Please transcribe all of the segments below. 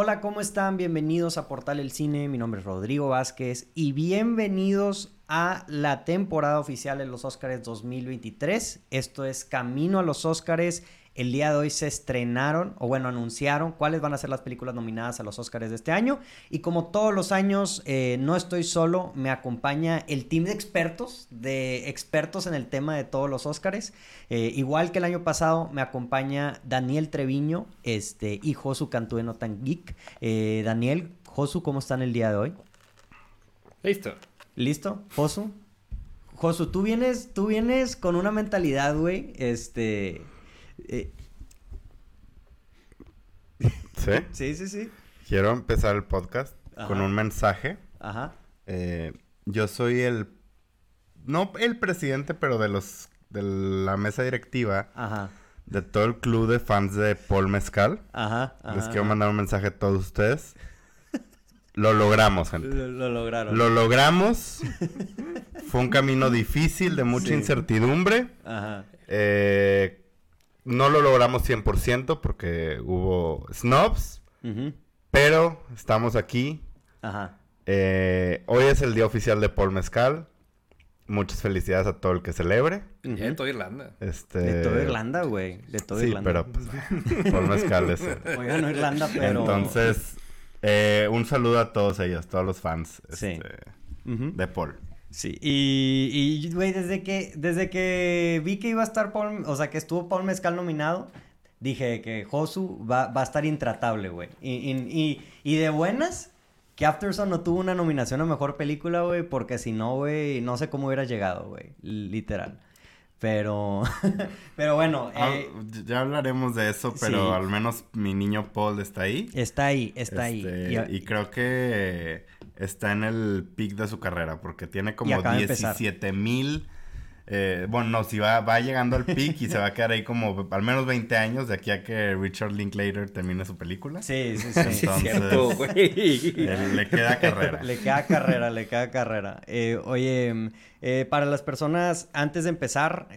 Hola, ¿cómo están? Bienvenidos a Portal El Cine. Mi nombre es Rodrigo Vázquez y bienvenidos a la temporada oficial de los Óscares 2023. Esto es Camino a los Óscares. El día de hoy se estrenaron, o bueno, anunciaron cuáles van a ser las películas nominadas a los Óscares de este año. Y como todos los años, eh, no estoy solo, me acompaña el team de expertos, de expertos en el tema de todos los Óscares. Eh, igual que el año pasado, me acompaña Daniel Treviño este, y Josu Cantú de Notan Geek. Eh, Daniel, Josu, ¿cómo están el día de hoy? Listo. ¿Listo? Josu. Josu, tú vienes, tú vienes con una mentalidad, güey, este eh, ¿Sí? Sí, sí, sí. Quiero empezar el podcast con un mensaje. Ajá. Eh, yo soy el... No el presidente, pero de los... De la mesa directiva. Ajá. De todo el club de fans de Paul Mezcal. Ajá. Les quiero mandar un mensaje a todos ustedes. Lo logramos, gente. Lo, lograron. Lo logramos. Fue un camino difícil, de mucha incertidumbre. Ajá. Eh, no lo logramos 100% porque hubo snobs, pero estamos aquí. Ajá. Eh, hoy es el día oficial de Paul Mezcal. Muchas felicidades a todo el que celebre. de toda Irlanda. Este... De toda Irlanda, güey. De toda sí, Irlanda. pero pues, Paul Mezcal es el... Oiga, no Irlanda, pero... Entonces, eh, un saludo a todos ellos, todos los fans sí. este, de Paul. Sí, y, güey, desde que, desde que vi que iba a estar Paul, o sea, que estuvo Paul Mezcal nominado, dije que Josu va, va a estar intratable, güey. Y, y, y, de buenas, que Afterson no tuvo una nominación a Mejor Película, güey, porque si no, güey, no sé cómo hubiera llegado, güey, literal. Pero, pero bueno. Ah, eh, ya hablaremos de eso, pero al menos mi niño Paul está ahí. Está ahí, está ahí. Este, y, creo que está en el pic de su carrera, porque tiene como 17 mil eh, bueno, no, si va, va llegando al pic y se va a quedar ahí como al menos 20 años de aquí a que Richard Linklater termine su película. Sí, sí, sí. Entonces, le queda carrera. Le queda carrera, le queda carrera. Eh, oye, eh, para las personas, antes de empezar,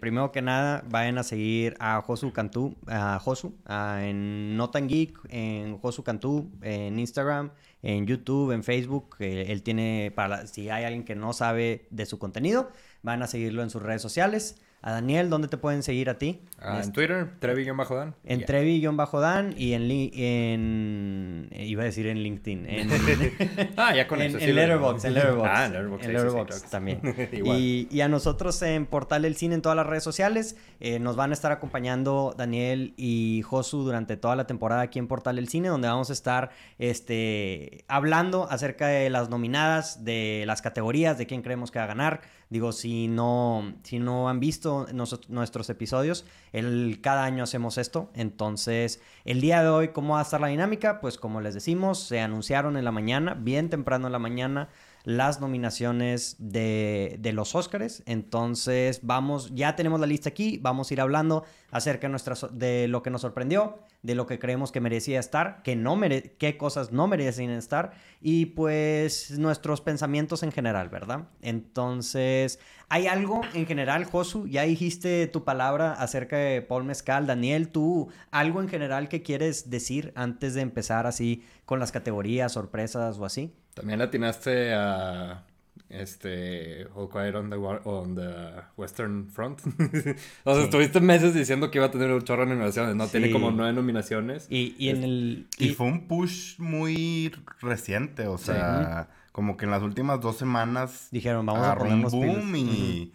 primero que nada, vayan a seguir a Josu Cantú, a Josu, en Notan Geek, en Josu Cantú, en Instagram, en YouTube, en Facebook. él tiene, para si hay alguien que no sabe de su contenido, Van a seguirlo en sus redes sociales. A Daniel, ¿dónde te pueden seguir a ti? Ah, en Twitter, Trevi-Dan. En yeah. Trevi-Dan y en, en... Iba a decir en LinkedIn. En, ah, ya con En, en Letterboxd, en Letterboxd. Ah, en Letterboxd. En Letterboxd también. y, y, a nosotros en Portal del Cine en todas las redes sociales. Eh, nos van a estar acompañando Daniel y Josu durante toda la temporada aquí en Portal del Cine, donde vamos a estar este, hablando acerca de las nominadas, de las categorías, de quién creemos que va a ganar. Digo, si no, si no han visto nuestros episodios, el, cada año hacemos esto. Entonces, el día de hoy, ¿cómo va a estar la dinámica? Pues como les decimos, se anunciaron en la mañana, bien temprano en la mañana, las nominaciones de, de, los Óscares. Entonces, vamos, ya tenemos la lista aquí, vamos a ir hablando acerca de, nuestras, de lo que nos sorprendió, de lo que creemos que merecía estar, que no mere qué cosas no merecen estar y pues nuestros pensamientos en general, ¿verdad? Entonces, ¿hay algo en general, Josu? Ya dijiste tu palabra acerca de Paul Mezcal. Daniel, ¿tú algo en general que quieres decir antes de empezar así con las categorías, sorpresas o así? También atinaste a este All Quiet on the, on the Western Front. o sea, estuviste meses diciendo que iba a tener un chorro de nominaciones, ¿no? Tiene como nueve nominaciones. Y, y en el... Y, fue un push muy reciente, o sea, como que en las últimas dos semanas... Dijeron, vamos a ponernos un boom y,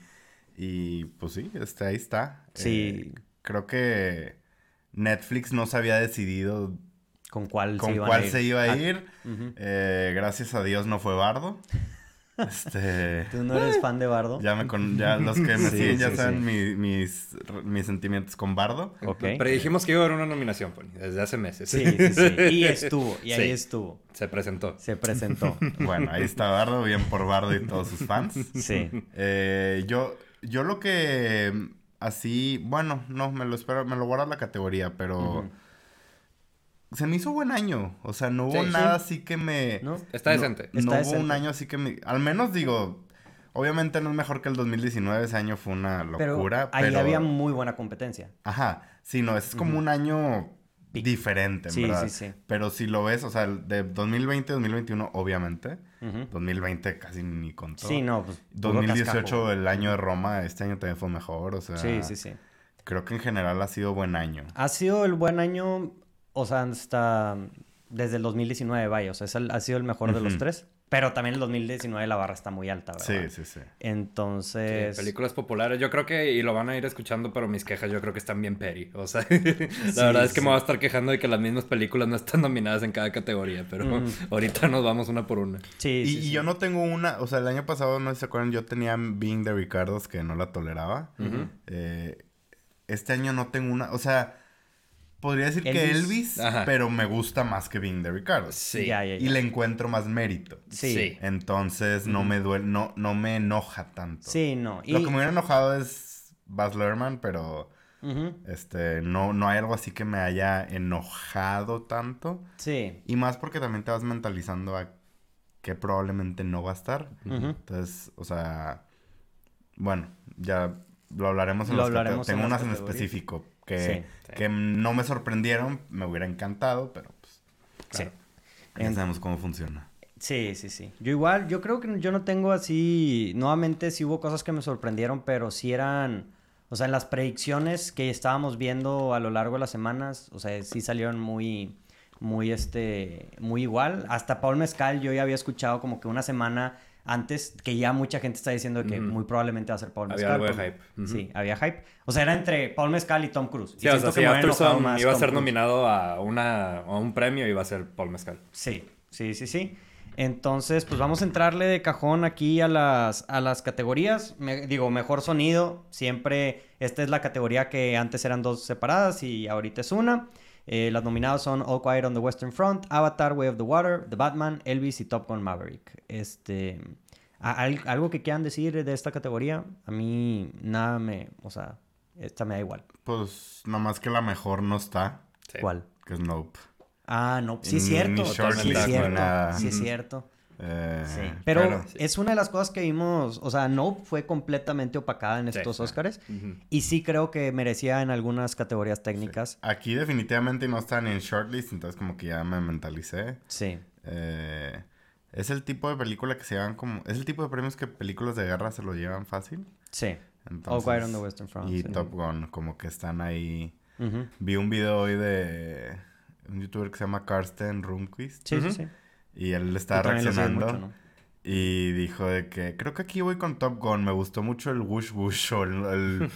y pues sí, este, ahí está. Sí. Eh, creo que Netflix no se había decidido con cuál, con se, cuál se iba a ir. eh, gracias a Dios no fue Bardo. Este... ¿Tú no eres fan de Bardo? Ya, me con... ya los que me siguen ya saben mis, mis sentimientos con Bardo. Okay. Pero dijimos que iba a haber una nominación, Pony, desde hace meses. Sí, sí, sí. Y estuvo, y ahí estuvo. Se presentó. Se presentó. bueno, ahí está Bardo, bien por Bardo y todos sus fans. Sí. Eh, yo, yo lo que así, bueno, no, me lo espero, me lo guarda la categoría, pero se me hizo buen año. O sea, no hubo nada así que me. ¿No? Está decente. No, Está hubo decente. un año así que me. Al menos digo. Obviamente no es mejor que el 2019, ese año fue una locura. Pero ahí pero... había muy buena competencia. Ajá. Sí, no, es como un año diferente, sí, ¿verdad? Sí, sí. Pero si lo ves, o sea, de 2020 2021, obviamente. 2020 casi ni contó. Sí, no, pues. 2018, el año de Roma, este año también fue mejor, o sea. Sí, sí, sí. Creo que en general ha sido buen año. Ha sido el buen año, o sea, hasta desde el 2019, vaya, o sea, ha sido el mejor de los tres. Pero también el 2019 la barra está muy alta, ¿verdad? Sí, sí, sí. Entonces... películas populares. Yo creo que, y lo van a ir escuchando, pero mis quejas yo creo que están bien peri. O sea, la verdad es que me voy a estar quejando de que las mismas películas no están nominadas en cada categoría, pero ahorita nos vamos una por una. Sí, y, y yo no tengo una, o sea, el año pasado, no se acuerdan, yo tenía Being de Ricardos que no la toleraba. Eh, este año no tengo una, o sea podría decir que Elvis, pero me gusta más que Being de Ricardo. Sí. Y le encuentro más mérito. Sí. Entonces no me duele, no, no me enoja tanto. Sí, no. Lo que me hubiera enojado es Baz Luhrmann, pero este, no, no hay algo así que me haya enojado tanto. Sí. Y más porque también te vas mentalizando a que probablemente no va a estar. Entonces, o sea, bueno, ya lo hablaremos en lo hablaremos Tengo unas en específico que, que no me sorprendieron, me hubiera encantado, pero pues claro, ya sabemos cómo funciona. Sí, sí, sí. Yo igual, yo creo que yo no tengo así, nuevamente sí hubo cosas que me sorprendieron, pero sí eran, o sea, en las predicciones que estábamos viendo a lo largo de las semanas, o sea, sí salieron muy, muy, este, muy igual. Hasta Paul Mezcal yo ya había escuchado como que una semana antes, que ya mucha gente está diciendo que muy probablemente va a ser Paul Mezcal. Había algo de hype. Sí, había hype. O sea, era entre Paul Mezcal y Tom Cruise. Sí, o sea, si iba a ser nominado a, una, a un premio, iba a ser Paul Mezcal. Sí, sí, sí, sí. Entonces, pues vamos a entrarle de cajón aquí a las, a las categorías. digo, mejor sonido. Siempre, esta es la categoría que antes eran dos separadas y ahorita es una. Eh, las nominadas son All Quiet on the Western Front, Avatar, Way of the Water, The Batman, Elvis y Top Gun Maverick. Este, ¿Algo que quieran decir de esta categoría? A mí nada me... O sea, esta me da igual. Pues nada más que la mejor no está. ¿Cuál? Que es Nope. Ah, no. Sí es cierto. sí es cierto. Sí es cierto. Eh, sí. Pero, es una de las cosas que vimos, o sea, no fue completamente opacada en estos Oscars y sí creo que merecía en algunas categorías técnicas. Aquí definitivamente no están en shortlist, entonces como que ya me mentalicé. Sí. Eh, es el tipo de película que se llevan como, es el tipo de premios que películas de guerra se lo llevan fácil. Sí. Entonces, All on the Western Front. Y Top Gun, como que están ahí. Vi un video hoy de un youtuber que se llama Karsten Runquist. Sí, sí, sí. Y él estaba reaccionando. Y dijo de que creo que aquí voy con Top Gun. Me gustó mucho el whoosh whoosh o el,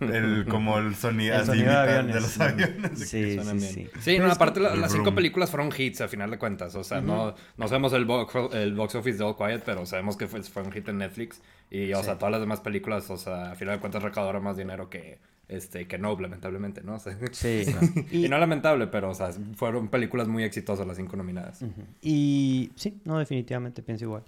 el, como el sonido, el sonido de, aviones. de, los aviones. Sí, sí, sí, sí. no, aparte las cinco películas fueron hits a final de cuentas. O sea, no, no sabemos el box, el box office de All Quiet, pero sabemos que fue, fue un hit en Netflix. Y, o sea, todas las demás películas, o sea, a final de cuentas recaudaron más dinero que, este, que no, lamentablemente, ¿no? sí. y, no lamentable, pero, o sea, fueron películas muy exitosas las cinco nominadas. Y sí, no, definitivamente pienso igual.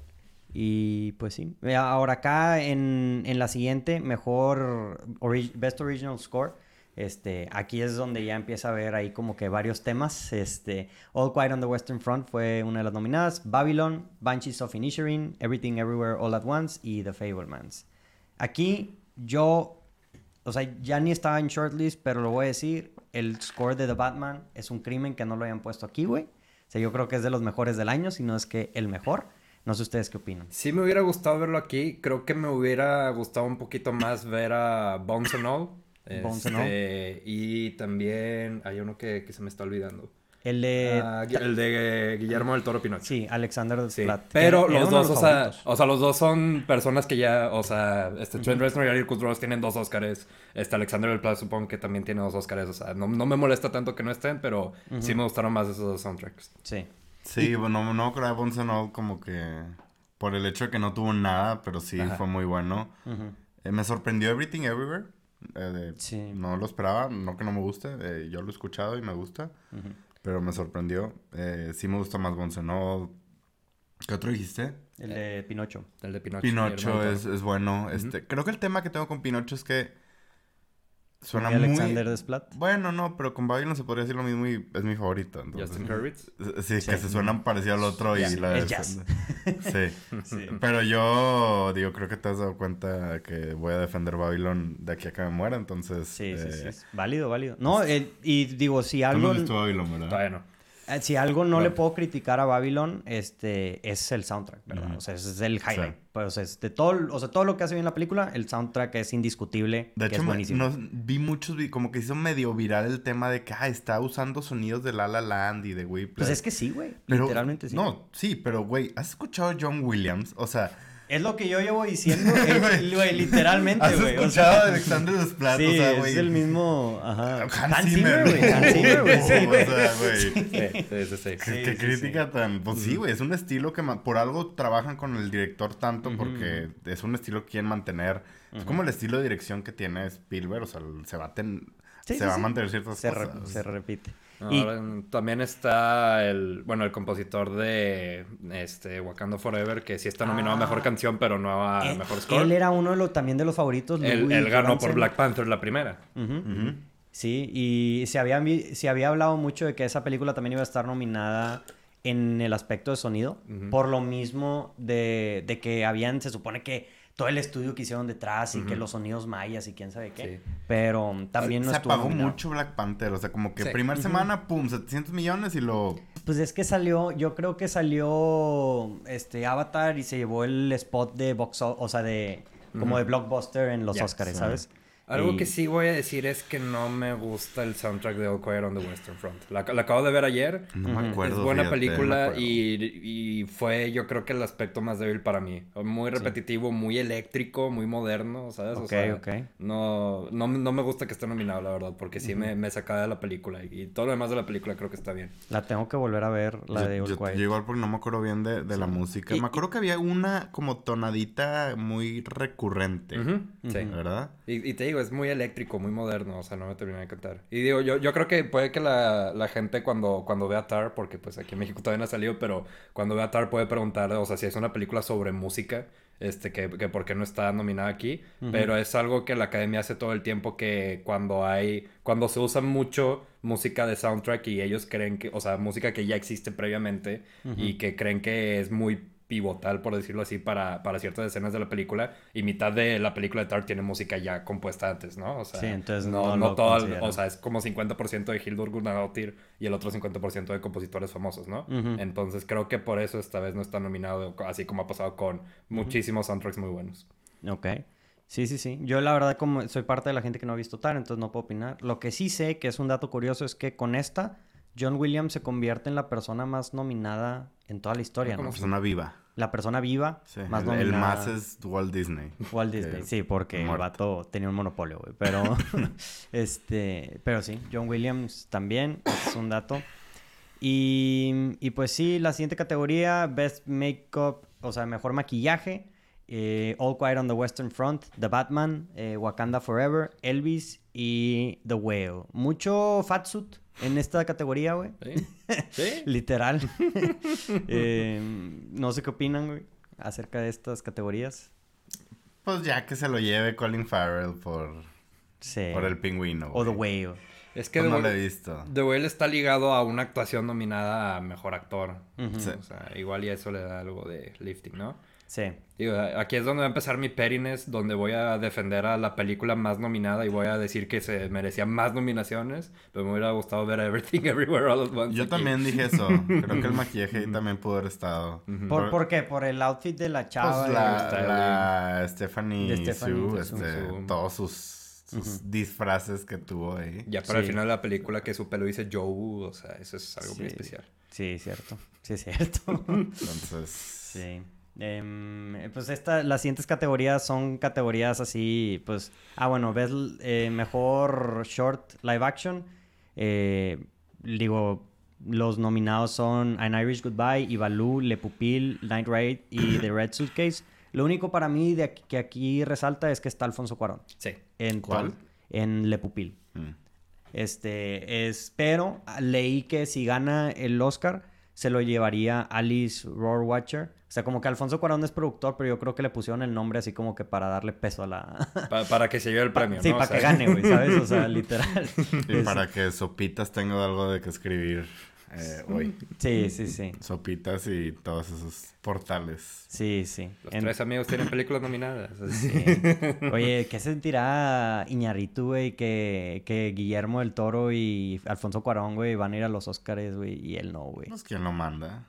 Y pues sí. Ahora acá en, en la siguiente, mejor Best Original Score. Este, aquí es donde ya empieza a ver ahí como que varios temas. Este, All Quiet on the Western Front fue una de las nominadas. Babylon, Banshees of Inisherin, Everything Everywhere All at Once y The Fablemans. Aquí yo o sea, ya ni estaba en shortlist, pero lo voy a decir, el score de The Batman es un crimen que no lo hayan puesto aquí, güey. O sea, yo creo que es de los mejores del año, si no es que el mejor. No sé ustedes qué opinan. Sí me hubiera gustado verlo aquí. Creo que me hubiera gustado un poquito más ver a Bones and All. Bones and All. Este, y también hay uno que, que se me está olvidando. El de... Ah, el de Guillermo del Toro Pinocho. Sí, Alexander sí. Pero los dos, o sea, o sea, los dos son personas que ya, o sea, este Trent Reznor y Eric Ross tienen dos Oscars. Este Alexander del Plat supongo que también tiene dos Oscars. O sea, no, no me molesta tanto que no estén, pero sí me gustaron más esos dos soundtracks. Sí. Sí, bueno, no creo que Bones como que... Por el hecho de que no tuvo nada, pero sí fue muy bueno. Eh, me sorprendió Everything Everywhere. Eh, sí. No lo esperaba, no que no me guste. Eh, yo lo he escuchado y me gusta. Pero me sorprendió. Eh, sí me gusta más Boncenol. ¿Qué otro dijiste? El de Pinocho. El de Pinocho. Pinocho es, es, bueno. Este, creo que el tema que tengo con Pinocho es que Suena muy... Alexander Desplat. Bueno, no, pero con Babylon se podría decir lo mismo y es mi favorito. Justin Hurwitz. Sí, que se suenan parecido al otro y la... Es jazz. Sí. sí. Pero yo, digo, creo que te has dado cuenta que voy a defender Babylon de aquí a que me muera, entonces... Sí, sí, sí. Eh, válido, válido. No, y digo, si algo... Tú no Babylon, ¿verdad? Todavía no. Eh, si algo no le puedo criticar a Babylon, este, es el soundtrack, ¿verdad? O sea, es el highlight. Pues, es de todo, o sea, todo lo que hace bien la película, el soundtrack es indiscutible. De hecho, es buenísimo. vi muchos, como que hizo medio viral el tema de que, ah, está usando sonidos de La La Land y de Whiplash. Pues es que sí, güey. Literalmente sí. No, sí, pero, güey, ¿has escuchado John Williams? O sea... Es lo que yo llevo diciendo, güey, literalmente, güey. ¿Has escuchado a Alexander Desplat? Sí, o sea, es el mismo, ajá. Hans, Zimmer, güey. Hans Zimmer, güey. Sí, o sea, güey. Sí, sí, Qué crítica tan... Pues sí, güey, es un estilo que por algo trabajan con el director tanto porque es un estilo que quieren mantener. Es como el estilo de dirección que tiene Spielberg, o sea, se va a, se va a mantener ciertas se cosas. se repite también está el, bueno, el compositor de este Wakanda Forever, que sí está nominado a Mejor ah. Canción, pero no a Mejor Score. Él era uno de los, también de los favoritos. Él, ganó por Black Panther la primera. Sí, y se había, se había hablado mucho de que esa película también iba a estar nominada en el aspecto de sonido, por lo mismo de, de que habían, se supone que todo el estudio que hicieron detrás y que los sonidos mayas y quién sabe qué. Pero también no Se apagó mucho Black Panther, o sea, como que primera semana, pum, 700 millones y lo... Pues es que salió, yo creo que salió este Avatar y se llevó el spot de box, o sea, de como de blockbuster en los Oscars, ¿sabes? Algo que sí voy a decir es que no me gusta el soundtrack de All Quiet on the Western Front. La, acabo de ver ayer. No me acuerdo. Es buena película y, y, fue yo creo que el aspecto más débil para mí. Muy repetitivo, muy eléctrico, muy moderno, ¿sabes? Ok, ok. No, no, no, me gusta que esté nominado, la verdad, porque sí me, me sacaba de la película. Y todo lo demás de la película creo que está bien. La tengo que volver a ver, la de All yo, Quiet. Yo igual porque no me acuerdo bien de, de la música. me acuerdo que había una como tonadita muy recurrente. Sí. ¿Verdad? Y, y te digo, es muy eléctrico muy moderno, o sea, no me terminé de cantar. Y digo, yo, yo creo que puede que la, la gente cuando, cuando vea Tar, porque pues aquí en México todavía no ha salido, pero cuando vea Tar puede preguntar, o sea, si es una película sobre música, este, que, que por qué no está nominada aquí, pero es algo que la academia hace todo el tiempo que cuando hay, cuando se usa mucho música de soundtrack y ellos creen que, o sea, música que ya existe previamente y que creen que es muy pivotal, por decirlo así, para, para ciertas escenas de la película. Y mitad de la película de Tar tiene música ya compuesta antes, ¿no? O sea, sí, entonces no, no, todo, o sea, es como 50% de Hildur Gunnarautir y el otro 50% de compositores famosos, ¿no? Entonces creo que por eso esta vez no está nominado, así como ha pasado con muchísimos soundtracks muy buenos. Ok. Sí, sí, sí. Yo la verdad como soy parte de la gente que no ha visto Tar, entonces no puedo opinar. Lo que sí sé, que es un dato curioso, es que con esta John Williams se convierte en la persona más nominada en toda la historia, Como persona viva. La persona viva más el, nominada. El más es Walt Disney. Walt Disney, sí, porque el vato tenía un monopolio, güey. Pero, este, pero sí, John Williams también, es un dato. Y, y pues sí, la siguiente categoría, Best Makeup, o sea, mejor maquillaje. Eh, All Quiet on the Western Front, The Batman, eh, Wakanda Forever, Elvis y The Whale. Mucho fatsuit en esta categoría, güey. ¿Sí? Literal. Eh, no sé qué opinan, güey, acerca de estas categorías. Pues ya que se lo lleve Colin Farrell por, por el pingüino. O The Whale. Es que no lo he visto. The Whale está ligado a una actuación nominada a mejor actor. O sea, igual y eso le da algo de lifting, ¿no? Sí. Digo, aquí es donde va a empezar mi perines, donde voy a defender a la película más nominada y voy a decir que se merecía más nominaciones, pero me hubiera gustado ver Everything Everywhere All at Once. Yo también dije eso. Creo que el maquillaje también pudo haber estado. ¿Por, por, qué? ¿Por el outfit de la chava? Pues la, Stephanie, Sue, este, todos sus disfraces que tuvo ahí. Ya para el final de la película que su pelo dice Joe, o sea, eso es algo muy especial. Sí, cierto. Sí, cierto. Entonces... Sí. Eh, pues esta, las siguientes categorías son categorías así, pues, ah, bueno, ves eh, mejor short live action. Eh, digo, los nominados son An Irish Goodbye, Ivalu, Le Pupil, Night Raid y The Red Suitcase. Lo único para mí de que aquí resalta es que está Alfonso Cuarón. Sí. En ¿Cuál? En Le Pupil. Mm. Este, es, pero leí que si gana el Oscar se lo llevaría Alice Rohrwacher. O sea, como que Alfonso Cuarón es productor, pero yo creo que le pusieron el nombre así como que para darle peso a la... para que se lleve el premio, Sí, para que gane, güey, ¿sabes? O sea, literal. Y para que Sopitas tenga algo de que escribir eh, hoy. Sí, sí, sí. Sopitas y todos esos portales. Sí, sí. Los tres amigos tienen películas nominadas. Sí. Oye, ¿qué sentirá Iñarritu, güey, que, que Guillermo del Toro y Alfonso Cuarón, güey, van a ir a los Oscars, güey, y él no, güey? Pues quién lo manda.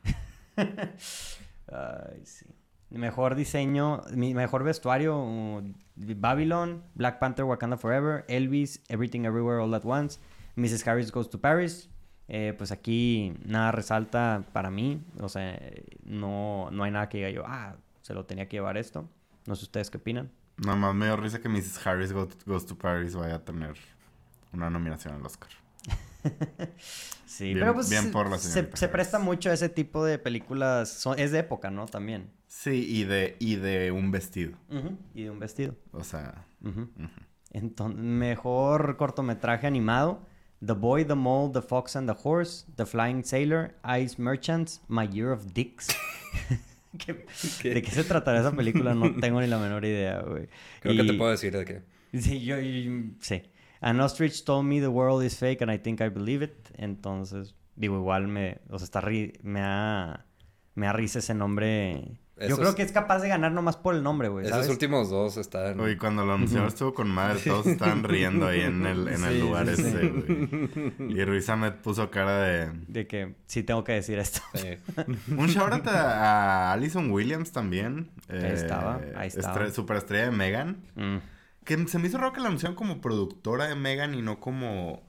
Ay, sí. Mejor diseño, mejor vestuario, uh, Babylon, Black Panther, Wakanda Forever, Elvis, Everything Everywhere All at Once, Mrs. Harris Goes to Paris. Eh, pues aquí nada resalta para mí, o sea, no, no hay nada que diga yo, ah, se lo tenía que llevar esto. No sé ustedes qué opinan. Nada más me dio risa que Mrs. Harris Goes to Paris vaya a tener una nominación al Oscar. sí, pero pues se, presta mucho a ese tipo de películas. es de época, ¿no? También. Sí, y de, y de un vestido. Y de un vestido. O sea. Entonces, mejor cortometraje animado. The Boy, the Mole, The Fox and the Horse, The Flying Sailor, Ice Merchants, My Year of Dicks. ¿De qué se tratará esa película? No tengo ni la menor idea, güey. Creo que te puedo decir de qué. Sí, yo, sí. An ostrich told me the world is fake and I think I believe it. Entonces, digo, igual me, o sea, está me ha, me ha risa ese nombre yo creo que es capaz de ganar nomás por el nombre, güey. Esos últimos dos están. Uy, cuando lo anunciaron estuvo con madre, todos estaban riendo ahí en el, en el lugar ese, güey. Y Ruiz Ahmed puso cara de. De que sí tengo que decir esto. Un shout a, Alison Williams también. ahí estaba, ahí estaba. superestrella de Megan. Mm. Que se me hizo raro que la anunciaron como productora de Megan y no como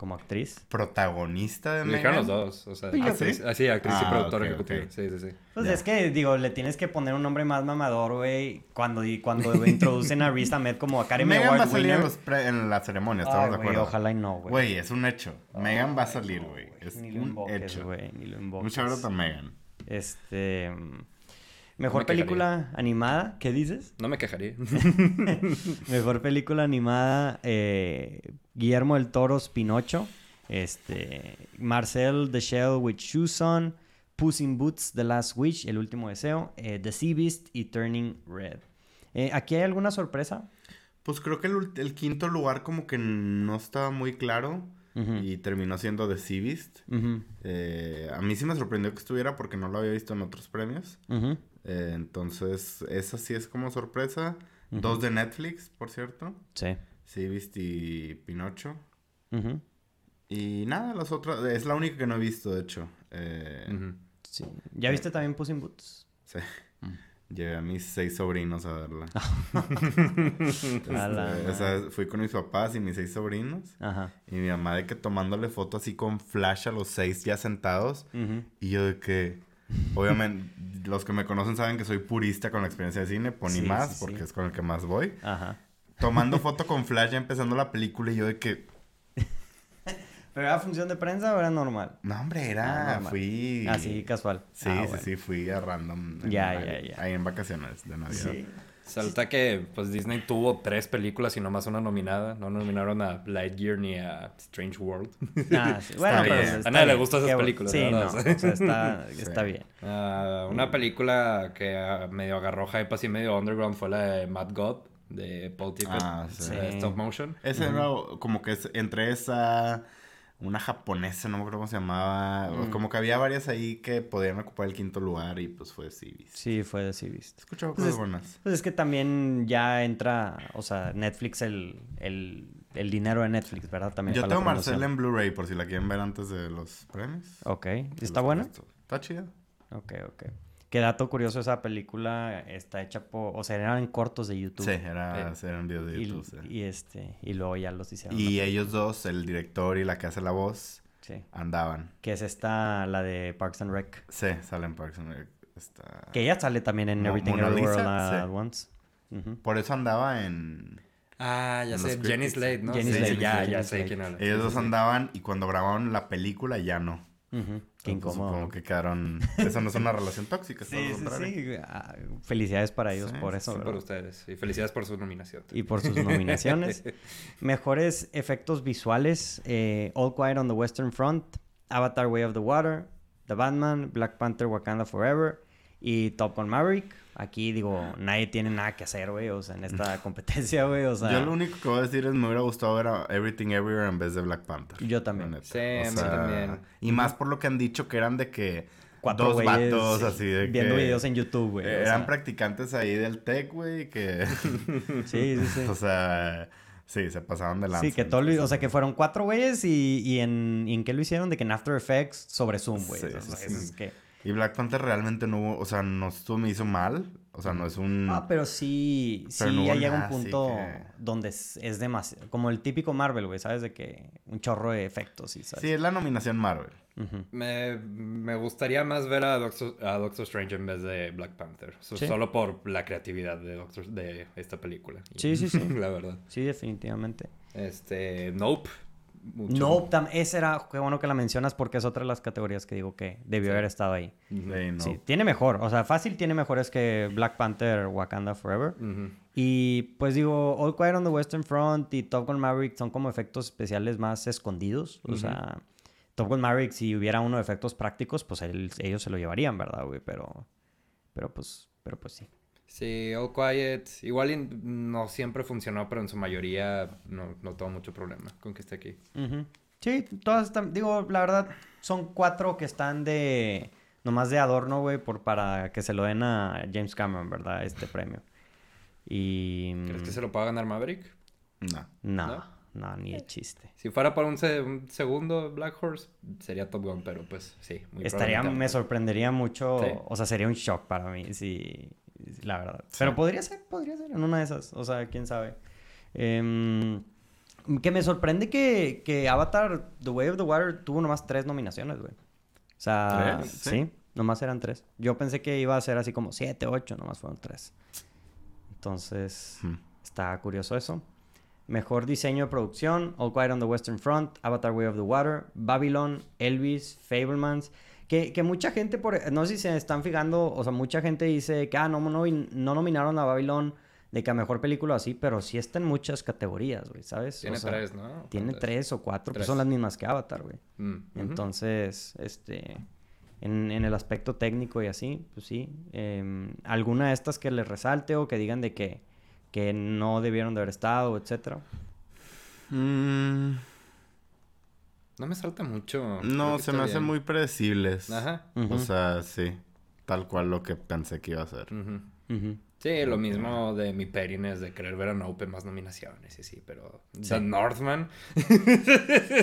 como actriz. Protagonista de Megan. los dos, o sea, actriz, así, actriz y ah, productora ejecutiva. Sí, sí, sí. Pues es que, digo, le tienes que poner un nombre más mamador, güey, cuando, cuando introducen a Riz Ahmed como Academy Megan va a salir en, la ceremonia, estamos de acuerdo. ojalá y no, güey. Güey, es un hecho. Megan va a salir, güey. Es un hecho. güey, ni lo Mucha gracias a Megan. Este... Mejor película animada, ¿qué dices? No me quejaría. Mejor película animada, eh, Guillermo del Toro, Pinocho. Este, Marcel the Shell with Shoes On. Puss in Boots, The Last Wish, El Último Deseo. Eh, the Sea Beast y Turning Red. Eh, ¿Aquí hay alguna sorpresa? Pues creo que el, quinto lugar como que no estaba muy claro. Y terminó siendo The Sea Beast. a mí sí me sorprendió que estuviera porque no lo había visto en otros premios. Eh, entonces, esa sí es como sorpresa. Dos de Netflix, por cierto. Sí. Sí, viste y Pinocho. Y nada, las otras. Es la única que no he visto, de hecho. Eh, sí. ¿Ya viste también Puss in Boots? Sí. Mm. Llevé a mis seis sobrinos a verla. este, o sea, fui con mis papás y mis seis sobrinos. Ajá. Y mi mamá de que tomándole foto así con flash a los seis ya sentados. Y yo de que Obviamente, los que me conocen saben que soy purista con la experiencia de cine, poní más, porque es con el que más voy. Ajá. Tomando foto con flash ya empezando la película y yo de que... ¿Pero era función de prensa o era normal? No, hombre, era... Ah, fui... Así, casual. Sí, ah, sí, sí, fui a random. ya, ya, ya. Ahí en vacaciones de Navidad. Sí. Salta que pues Disney tuvo tres películas y nomás una nominada. No nominaron a Lightyear ni a Strange World. Ah, bueno, pero a nadie le gustan esas películas. Sí, no, o sea, está, está bien. Uh, una película que medio agarró hype así medio underground fue la de Mad God de Paul Tippett. Ah, sí. Stop Motion. Ese era como que es entre esa una japonesa, no me acuerdo cómo se llamaba. Mm. Como que había varias ahí que podían ocupar el quinto lugar y pues fue de Civis. Sí, fue de Civis. Escuchaba pues cosas buenas. Pues es que también ya entra, o sea, Netflix, el, el, el dinero de Netflix, ¿verdad? También Yo tengo Marcel en Blu-ray por si la quieren ver antes de los premios. Ok. ¿Está buena? Está chida. Ok, ok. Qué dato curioso, esa película está hecha por... O sea, eran cortos de YouTube. Sí, era, eran videos de YouTube, y, sí. y, este... Y luego ya los hicieron. Y ellos dos, el director y la que hace la voz... Sí. Andaban. Que es esta, la de Parks and Rec. Sí, sale en Parks and Rec. Que ella sale también en Everything Everywhere All At Once. Por eso andaba en... Ah, ya sé, Jenny Slade, ¿no? Jenny Slade, ya, ya sé quién habla. Ellos dos andaban y cuando grabaron la película ya no. Qué incómodo. Que quedaron. Esa no es una relación tóxica. sí, sí, sí. Ah, felicidades para ellos por eso. Sí, por ustedes. Y felicidades por su nominación. Y por sus nominaciones. Mejores efectos visuales: eh, All Quiet on the Western Front, Avatar Way of the Water, The Batman, Black Panther, Wakanda Forever y Top Gun Maverick. Aquí digo, nadie tiene nada que hacer, güey, o sea, en esta competencia, güey, o sea... Yo lo único que voy a decir es me hubiera gustado ver a Everything Everywhere en vez de Black Panther. Yo también. Sí, a mí también. Y más por lo que han dicho que eran de que... Cuatro dos vatos así de Viendo videos en YouTube, güey. Eran practicantes ahí del tech, güey, que... sí, sí, sí. o sea... Sí, se pasaron de lanza. Sí, que todo lo, O sea, que fueron cuatro güeyes y, y, en, en qué lo hicieron? De que en After Effects sobre Zoom, güey. Sí, es que... Y Black Panther realmente no hubo... O sea, no estuvo, me hizo mal. O sea, no es un... Ah, pero sí... sí, ya llega un punto donde es, es demasiado... Como el típico Marvel, güey, ¿sabes? De que un chorro de efectos, y ¿sabes? Sí, es la nominación Marvel. me, me, gustaría más ver a Doctor, a Doctor Strange en vez de Black Panther. Solo por la creatividad de, Doctor, de esta película. Sí, sí, sí. la verdad. Sí, definitivamente. Este... Nope. No, esa era, qué bueno que la mencionas porque es otra de las categorías que digo que debió haber estado ahí. Sí, tiene mejor, o sea, fácil tiene mejores que Black Panther, Wakanda Forever. Y pues digo, All Quiet on the Western Front y Top Gun Maverick son como efectos especiales más escondidos. O sea, Top Gun Maverick, si hubiera uno de efectos prácticos, pues ellos se lo llevarían, ¿verdad, güey? Pero, pero pues, pero pues sí. Sí, All Quiet. Igual no siempre funcionó, pero en su mayoría no, no tuvo mucho problema con que esté aquí. Sí, todas están. Digo, la verdad, son cuatro que están de. Nomás de adorno, güey, por, para que se lo den a James Cameron, ¿verdad? Este premio. Y. ¿Crees que se lo pueda ganar Maverick? No. No, no, ni de chiste. Si fuera para un, segundo Black Horse, sería Top Gun, pero pues sí. Muy Estaría, me sorprendería mucho. O sea, sería un shock para mí si la verdad. Pero podría ser, podría ser en una de esas. O sea, quién sabe. Em, que me sorprende que, que, Avatar, The Way of the Water, tuvo nomás tres nominaciones, güey. O sea, ¿Sí? nomás eran tres. Yo pensé que iba a ser así como siete, ocho, nomás fueron tres. Entonces, hmm. está curioso eso. Mejor diseño de producción, All Quiet on the Western Front, Avatar Way of the Water, Babylon, Elvis, Fablemans. Que, mucha gente, por, no sé si se están fijando, o sea, mucha gente dice que, ah, no, no, no nominaron a Babylon de que a mejor película así, pero sí está en muchas categorías, güey, ¿sabes? Tiene tres, ¿no? Tiene tres o cuatro, pues son las mismas que Avatar, güey. Mm, Entonces, este, en, el aspecto técnico y así, pues sí. Em, ¿Alguna de estas que les resalte o que digan de que, que no debieron de haber estado, etcétera? Mmm... No me salta mucho. No, se me hacen muy predecibles. Ajá. O sea, sí. Tal cual lo que pensé que iba a ser. Sí, lo mismo de mi Perines de querer ver a Nope más nominaciones y sí, pero The Northman.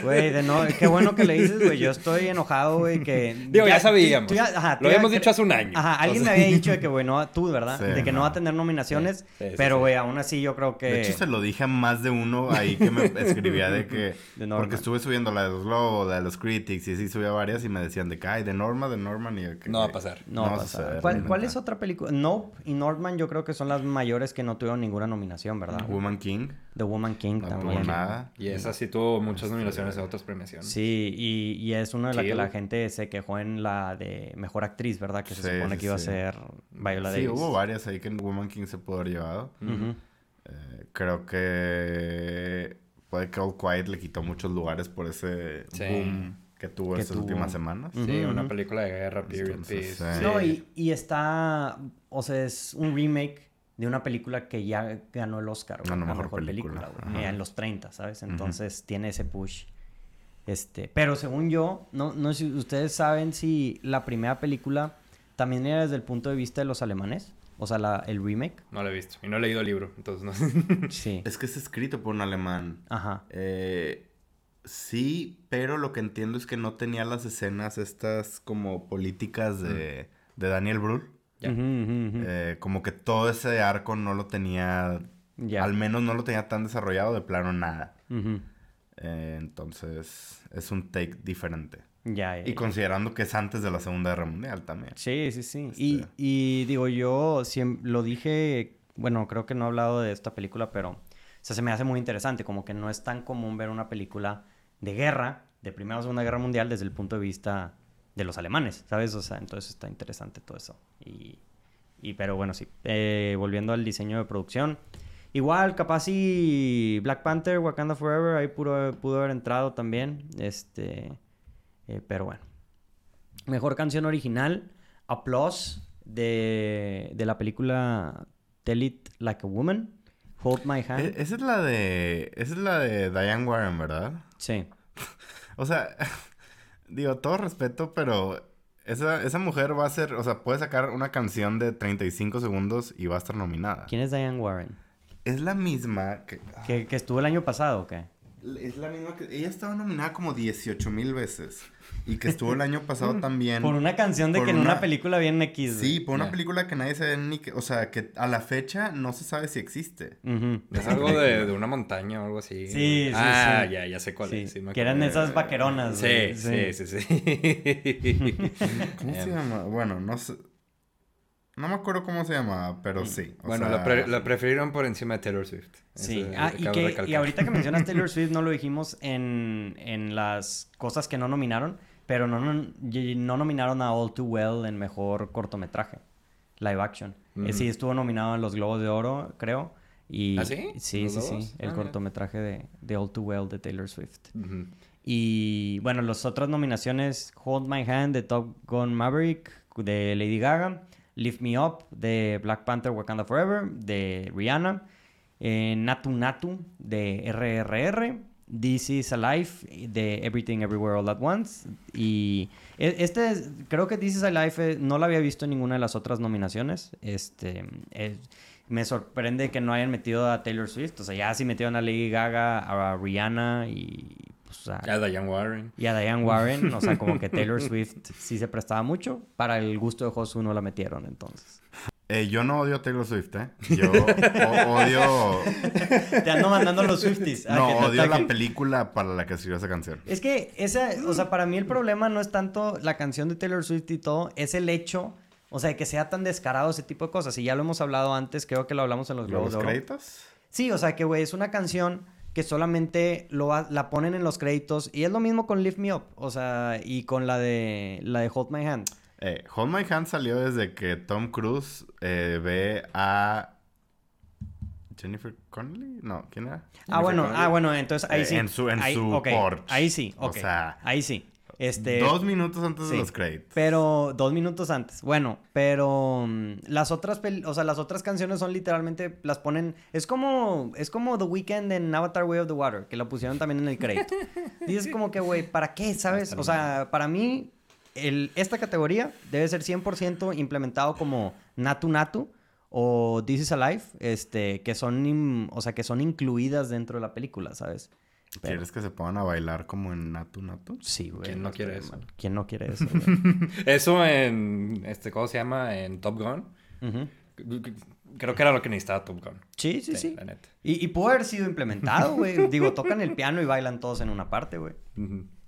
Güey, de no, qué bueno que le dices, güey. Yo estoy enojado, güey, que Digo, ya, sabíamos. lo habíamos dicho hace un año. Ajá, alguien me había dicho de que, güey, no, tú, ¿verdad? de que no. va a tener nominaciones, pero güey, aún así yo creo que De hecho se lo dije a más de uno ahí que me escribía de que porque estuve subiendo la de los Globos, la de los Critics y sí subía varias y me decían de que ay, de Norma, de Norman y que, No va a pasar. No, va a pasar. ¿Cuál, ¿Cuál, es otra película? Nope y Norman yo creo que son las mayores que no tuvieron ninguna nominación, ¿verdad? Woman King. The Woman King no también. nada. Y esa sí tuvo muchas este, nominaciones en otras premiaciones. Sí, y, y es una de las que la gente se quejó en la de Mejor Actriz, ¿verdad? Que se supone que iba a ser Viola Davis. Sí, hubo varias ahí que en Woman King se pudo haber llevado. Eh, creo que puede que All Quiet le quitó muchos lugares por ese boom que tuvo estas últimas semanas. Sí, una película de guerra, period No, y, y, está, o sea, es un remake de una película que ya ganó el Oscar, güey, mejor, película, en los 30, ¿sabes? Entonces tiene ese push. Este, pero según yo, no, no sé si ustedes saben si la primera película también era desde el punto de vista de los alemanes. O sea, la, el remake. No lo he visto. Y no he leído el libro, entonces no. sí. Es que es escrito por un alemán. Ajá. Eh, sí, pero lo que entiendo es que no tenía las escenas estas como políticas de, de Daniel Brühl. Eh, como que todo ese arco no lo tenía, al menos no lo tenía tan desarrollado, de plano nada. Eh, entonces es un take diferente. Ya, y considerando que es antes de la Segunda Guerra Mundial también. Sí, sí, sí. Y, este y, digo, yo siempre, lo dije, bueno, creo que no he hablado de esta película, pero o sea, se me hace muy interesante, como que no es tan común ver una película de guerra, de Primera o Segunda Guerra Mundial, desde el punto de vista de los alemanes, ¿sabes? O sea, entonces está interesante todo eso. Y, pero bueno, sí. Eh, volviendo al diseño de producción. Igual, capaz si Black Panther, Wakanda Forever, ahí pudo, pudo haber entrado también. Este, eh, pero bueno. Mejor canción original, Applause, de, de la película Tell It Like a Woman. Hold My Hand. E, esa es la de. Esa es la de Diane Warren, ¿verdad? Sí. o sea, digo, todo respeto, pero esa, esa mujer va a ser. O sea, puede sacar una canción de 35 segundos y va a estar nominada. ¿Quién es Diane Warren? Es la misma que. ¿Que, que estuvo el año pasado o qué? Es la misma que... Ella estaba nominada como 18 mil veces. Y que estuvo el año pasado también. Por una canción de que en una película viene X. Sí, por una película que nadie sabe ni que... O sea, que a la fecha no se sabe si existe. Es algo de, una montaña o algo así. Sí, sí, ah, ya, ya sé cuál es. que eran esas vaqueronas. Sí, sí, sí, sí. ¿Cómo se llama? Bueno, no sé... No me acuerdo cómo se llamaba, pero sí. bueno, la, prefirieron por encima de Taylor Swift. Sí, ah, y, que, y ahorita que mencionas Taylor Swift, no lo dijimos en, en las cosas que no nominaron, pero no, no, no, nominaron a All Too Well en mejor cortometraje, live action. Eh, sí, estuvo nominado en los Globos de Oro, creo. Y, ¿Ah, sí? Sí, sí, sí. El ah, cortometraje de, de, All Too Well de Taylor Swift. Y bueno, las otras nominaciones: Hold My Hand de Top Gun Maverick de Lady Gaga. Lift Me Up de Black Panther Wakanda Forever de Rihanna, eh, Natu Natu de RRR, This Is Alive de Everything Everywhere All At Once y e, este creo que This Is Alive eh, no lo había visto en ninguna de las otras nominaciones. Este me sorprende que no hayan metido a Taylor Swift, o sea, ya sí metieron a Lady Gaga, a Rihanna y y a Diane Warren. Y a Diane Warren, o sea, como que Taylor Swift sí se prestaba mucho. Para el gusto de Josu no la metieron entonces. Eh, yo no odio a Taylor Swift, ¿eh? Yo odio... Te ando mandando los Swifties. No, odio la película para la que escribió esa canción. Es que esa, o sea, para mí el problema no es tanto la canción de Taylor Swift y todo, es el hecho, o sea, de que sea tan descarado ese tipo de cosas. Y ya lo hemos hablado antes, creo que lo hablamos en los Globos ¿Los créditos? Sí, o sea, que, güey, es una canción que solamente lo la ponen en los créditos. Y es lo mismo con Lift Me Up, o sea, y con la de, la de Hold My Hand. Eh, Hold My Hand salió desde que Tom Cruise eh, ve a Jennifer Connelly, no, ¿quién era? ah, bueno, ah, bueno, entonces ahí eh, sí. En su, en su porch. Ahí sí, o sea, ahí sí. Este, dos minutos antes de los créditos. Pero dos minutos antes. Bueno, pero mm, las otras, o sea, las otras canciones son literalmente las ponen. Es como es como The Weeknd en Avatar Way of the Water, que la pusieron también en el crédito. y es como que, güey, ¿para qué? ¿Sabes? O sea, para mí el, esta categoría debe ser 100% implementado como Natu Natu o This is Alive, este, que son, o sea, que son incluidas dentro de la película, ¿sabes? ¿Quieres que se pongan a bailar como en Natu Natu? Sí, güey. ¿Quién no quiere eso? ¿Quién no quiere eso? eso en, este, ¿cómo se llama? En Top Gun. Creo que era lo que necesitaba Top Gun. Sí, sí, sí. Y, y pudo haber sido implementado, güey. Digo, tocan el piano y bailan todos en una parte, güey.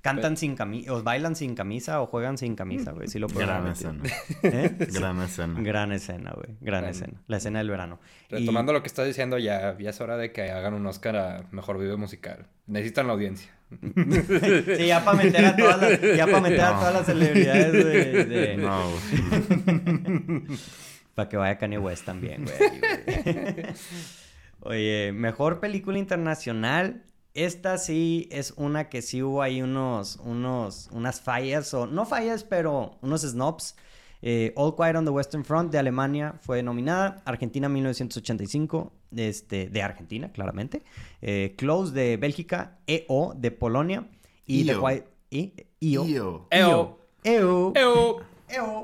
Cantan sin camisa, o bailan sin camisa, o juegan sin camisa, güey. Sí lo Gran escena. ¿Eh? Gran escena. Gran escena, güey. Gran, escena. La escena del verano. Retomando lo que estás diciendo, ya, ya es hora de que hagan un Oscar a Mejor Video Musical. Necesitan la audiencia. sí, ya para meter a todas las, ya para meter a todas las celebridades de... de... No. para que vaya Kanye West también, güey. Oye, mejor película internacional esta sí es una que sí hubo ahí unos, unos, unas fallas, o no fallas, pero unos snobs. Eh, All Quiet on the Western Front de Alemania fue nominada. Argentina 1985, este, de Argentina, claramente. Eh, Close de Bélgica. EO de Polonia. Y The Quiet... ¿Y? EO. EO. EO. EO. EO.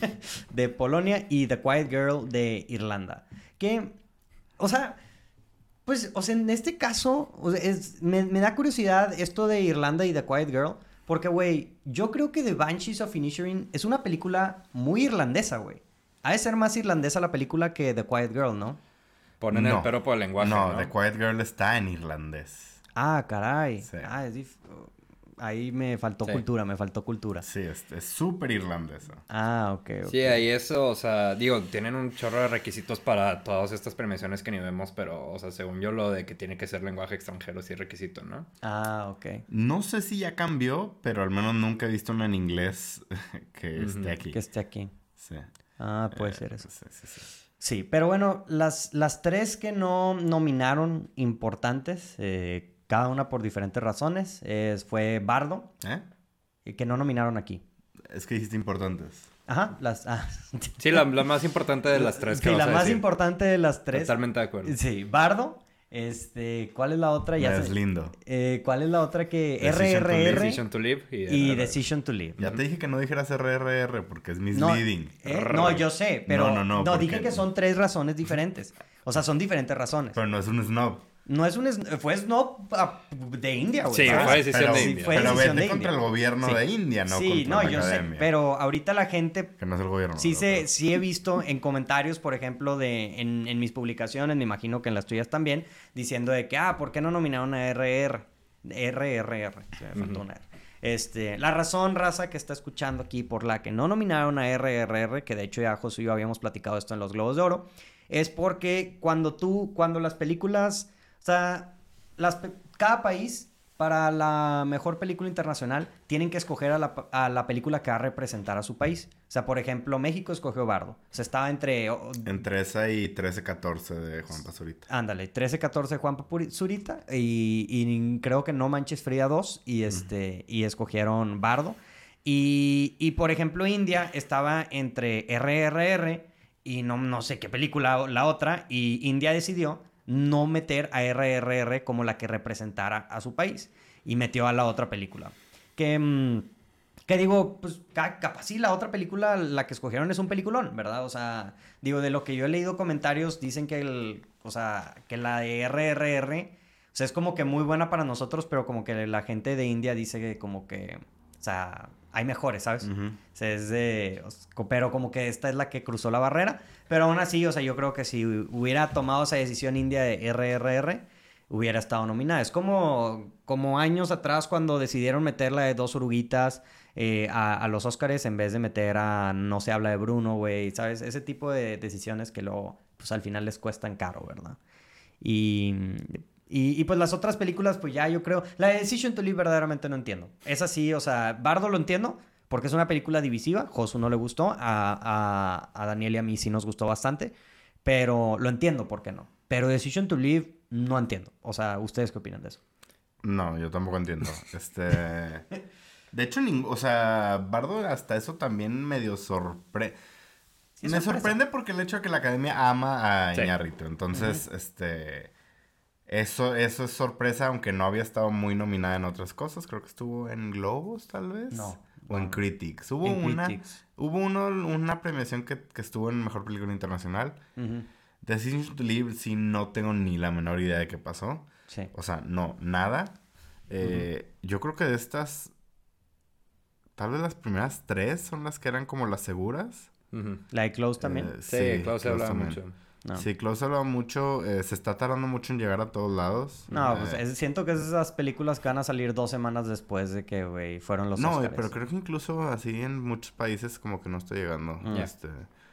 de Polonia. Y The Quiet Girl de Irlanda. Que, o sea pues, o sea, en este caso, es, me, da curiosidad esto de Irlanda y The Quiet Girl. Porque, güey, yo creo que The Banshees of Inisherin es una película muy irlandesa, güey. Ha de ser más irlandesa la película que The Quiet Girl, ¿no? Ponen el pero por el lenguaje. No, The Quiet Girl está en irlandés. Ah, caray. Ah, es ahí me faltó cultura, me faltó cultura. Sí, es súper irlandesa. Ah, ok, ok. Sí, ahí eso, o sea, digo, tienen un chorro de requisitos para todas estas premiaciones que ni vemos, pero, o sea, según yo, lo de que tiene que ser lenguaje extranjero sí es requisito, ¿no? Ah, ok. No sé si ya cambió, pero al menos nunca he visto una en inglés que esté aquí. Que esté aquí. Sí. Ah, puede ser eso. Sí, sí, sí. Sí, pero bueno, las, las tres que no nominaron importantes, eh, cada una por diferentes razones. fue Bardo, ¿Eh? que no nominaron aquí. Es que dijiste importantes. Ajá, las... Ah. Sí, la, más importante de las tres. Sí, la más importante de las tres. Totalmente de acuerdo. Sí, Bardo. Este, ¿cuál es la otra? Ya es lindo. Eh, ¿Cuál es la otra que RRR? Decision to Live. Y, Decision to Live. Ya te dije que no dijeras RRR porque es misleading. No, eh, no yo sé, pero no, no, no, dije que son tres razones diferentes. O sea, son diferentes razones. Pero no es un snob. No es un... Fue snob ah, de India, güey. Sí, fue decisión de India. pero vete contra el gobierno de India, no sí, contra no, yo sé. Pero ahorita la gente... Que no es el gobierno. Sí, se, sí he visto en comentarios, por ejemplo, de en, en, mis publicaciones, me imagino que en las tuyas también, diciendo de que, ah, ¿por qué no nominaron a RR? RRR. Se me faltó una R. Este, la razón, raza, que está escuchando aquí por la que no nominaron a RRR, que de hecho ya José y yo habíamos platicado esto en los Globos de Oro, es porque cuando tú, cuando las películas o sea, las, cada país para la mejor película internacional tienen que escoger a la, película que va a representar a su país. O sea, por ejemplo, México escogió Bardo. O sea, estaba entre... entre esa y 13-14 de Juan Pazurita. Ándale, 13-14 de Juan Pazurita y, y, creo que No Manches Fría 2 y, este, y escogieron Bardo. Y, y, por ejemplo, India estaba entre RRR y no, no sé qué película la otra y India decidió no meter a RRR como la que representara a su país. Y metió a la otra película. Que, mm, que digo, pues capaz sí, la otra película, la que escogieron es un peliculón, ¿verdad? O sea, digo, de lo que yo he leído comentarios, dicen que, el, o sea, que la de RRR, o sea, es como que muy buena para nosotros, pero como que la gente de India dice que como que, o sea, hay mejores, ¿sabes? es de, pero como que esta es la que cruzó la barrera. Pero aún así, o sea, yo creo que si hubiera tomado esa decisión India de RRR, hubiera estado nominada. Es como, como años atrás cuando decidieron meterla de dos oruguitas eh, a, los Óscares en vez de meter a No se habla de Bruno, güey, ¿sabes? Ese tipo de decisiones que luego, pues al final les cuestan caro, ¿verdad? Y y, pues las otras películas, pues ya yo creo. La de Decision to Live verdaderamente no entiendo. Es así, o sea, Bardo lo entiendo porque es una película divisiva. Josu no le gustó. A, a, Daniel y a mí sí nos gustó bastante. Pero lo entiendo por qué no. Pero Decision to Live no entiendo. O sea, ¿ustedes qué opinan de eso? No, yo tampoco entiendo. Este. De hecho, o sea, Bardo hasta eso también medio sorprende. Me sorprende porque el hecho de que la academia ama a Iñárritu. Entonces, este eso, eso es sorpresa, aunque no había estado muy nominada en otras cosas. Creo que estuvo en Globos, tal vez. No. O en Critics. Hubo una. Hubo uno, una premiación que, estuvo en Mejor Película Internacional. Uh Decision to Live, sí, no tengo ni la menor idea de qué pasó. Sí. O sea, no, nada. Eh, yo creo que de estas. Tal vez las primeras tres son las que eran como las seguras. La de Close también. Eh, sí, Close se hablaba mucho. Sí, Close habla mucho, eh, se está tardando mucho en llegar a todos lados. No, pues eh, siento que es esas películas que van a salir dos semanas después de que, güey, fueron los No, pero creo que incluso así en muchos países como que no está llegando. Mm. Este,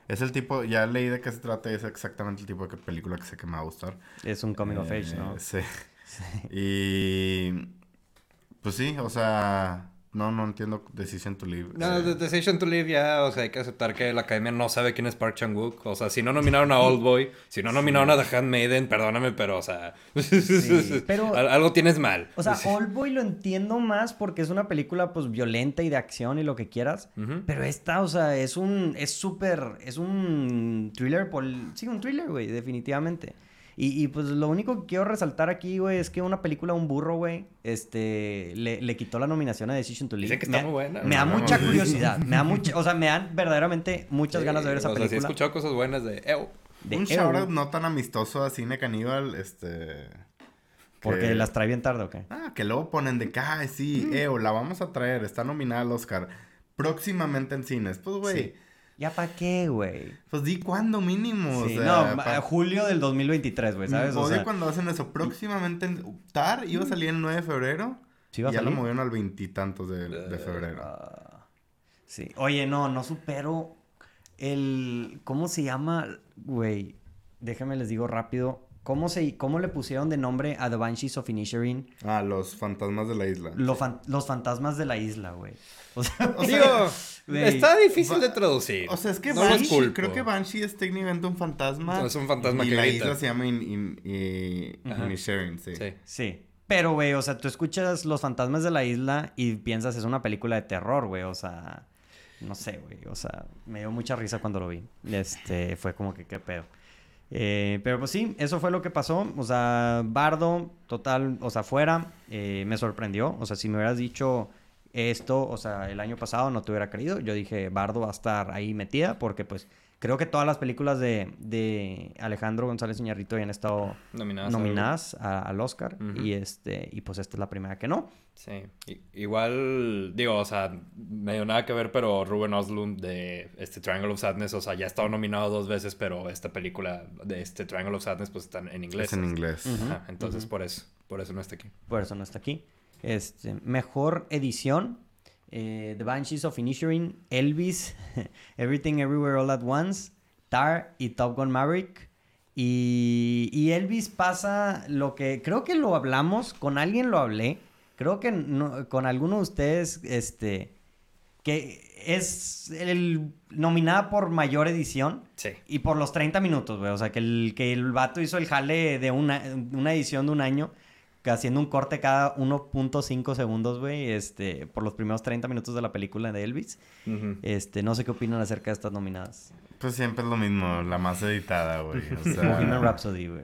es el tipo, ya leí de qué se trata y es exactamente el tipo de película que sé que me va a gustar. Es un coming of age, ¿no? Eh, sí. sí. Y... Pues sí, o sea... No, no entiendo Decision to Live. No, Decision to Live ya, o sea, hay que aceptar que la academia no sabe quién es Park Chan-wook. O sea, si no nominaron a Old Boy, si no nominaron a The Handmaiden, perdóname, pero, o sea, pero, algo tienes mal. O sea, Old Boy lo entiendo más porque es una película, pues, violenta y de acción y lo que quieras. Pero esta, o sea, es un, es súper, es un thriller, sí, un thriller, güey, definitivamente. Y, pues lo único que quiero resaltar aquí, güey, es que una película Un Burro, güey, este, le, quitó la nominación a Decision to Live. Dice que está muy buena. Me da mucha curiosidad. me da mucha, o sea, me dan verdaderamente muchas ganas de ver esa película. O sea, sí he escuchado cosas buenas de Ew. Un shout no tan amistoso a Cine Caníbal, este... Porque las trae bien tarde, ¿o qué? Ah, que luego ponen de que, sí, mm. la vamos a traer, está nominada al Oscar. Próximamente en cines. Pues, güey... ¿Ya para qué, güey? Pues di cuándo mínimo. Sí, no, julio del 2023, güey, ¿sabes? O sea... cuando hacen eso. Próximamente en TAR iba a salir el 9 de febrero. Sí, iba a y ya lo movieron al veintitantos de, de, febrero. Ah, sí. Oye, no, no supero el... ¿Cómo se llama? Güey, déjenme les digo rápido. ¿Cómo, se, ¿Cómo le pusieron de nombre a The Banshees of Inisherin? Ah, los fantasmas de la isla. los fantasmas de la isla, güey. O sea, Digo, está difícil de traducir. O sea, es que Banshee, creo que Banshee es técnicamente un fantasma. es un fantasma y que la isla se llama in, Inisherin, sí. Sí. sí. Pero, güey, o sea, tú escuchas Los fantasmas de la isla y piensas es una película de terror, güey, o sea... no sé, güey. O sea, me dio mucha risa cuando lo vi. Este, fue como que qué pedo. Eh, pero pues sí, eso fue lo que pasó. O sea, Bardo, total, o sea, fuera, eh, me sorprendió. O sea, si me hubieras dicho esto, o sea, el año pasado no te hubiera creído. Yo dije, Bardo va a estar ahí metida porque pues creo que todas las películas de, Alejandro González Iñarrito habían estado nominadas, al Oscar y este y pues esta es la primera que no. Sí, igual digo, o sea, medio nada que ver, pero Ruben Oslund de este Triangle of Sadness, o sea, ya ha estado nominado dos veces, pero esta película de este Triangle of Sadness pues está en inglés. Es en inglés. entonces por eso, por eso no está aquí. Por eso no está aquí. Este, mejor edición eh, The Banshees of Inisherin, Elvis, Everything Everywhere All at Once, Tar y Top Gun Maverick. Y, Elvis pasa lo que creo que lo hablamos, con alguien lo hablé, creo que con alguno de ustedes, este, que es el nominada por mayor edición. Sí. Y por los 30 minutos, güey. O sea, que el, que el vato hizo el jale de una, una edición de un año haciendo un corte cada 1.5 segundos, güey, este, por los primeros 30 minutos de la película de Elvis. Este, no sé qué opinan acerca de estas nominadas. Pues siempre es lo mismo, la más editada, güey. O sea... Bohemian Rhapsody, güey.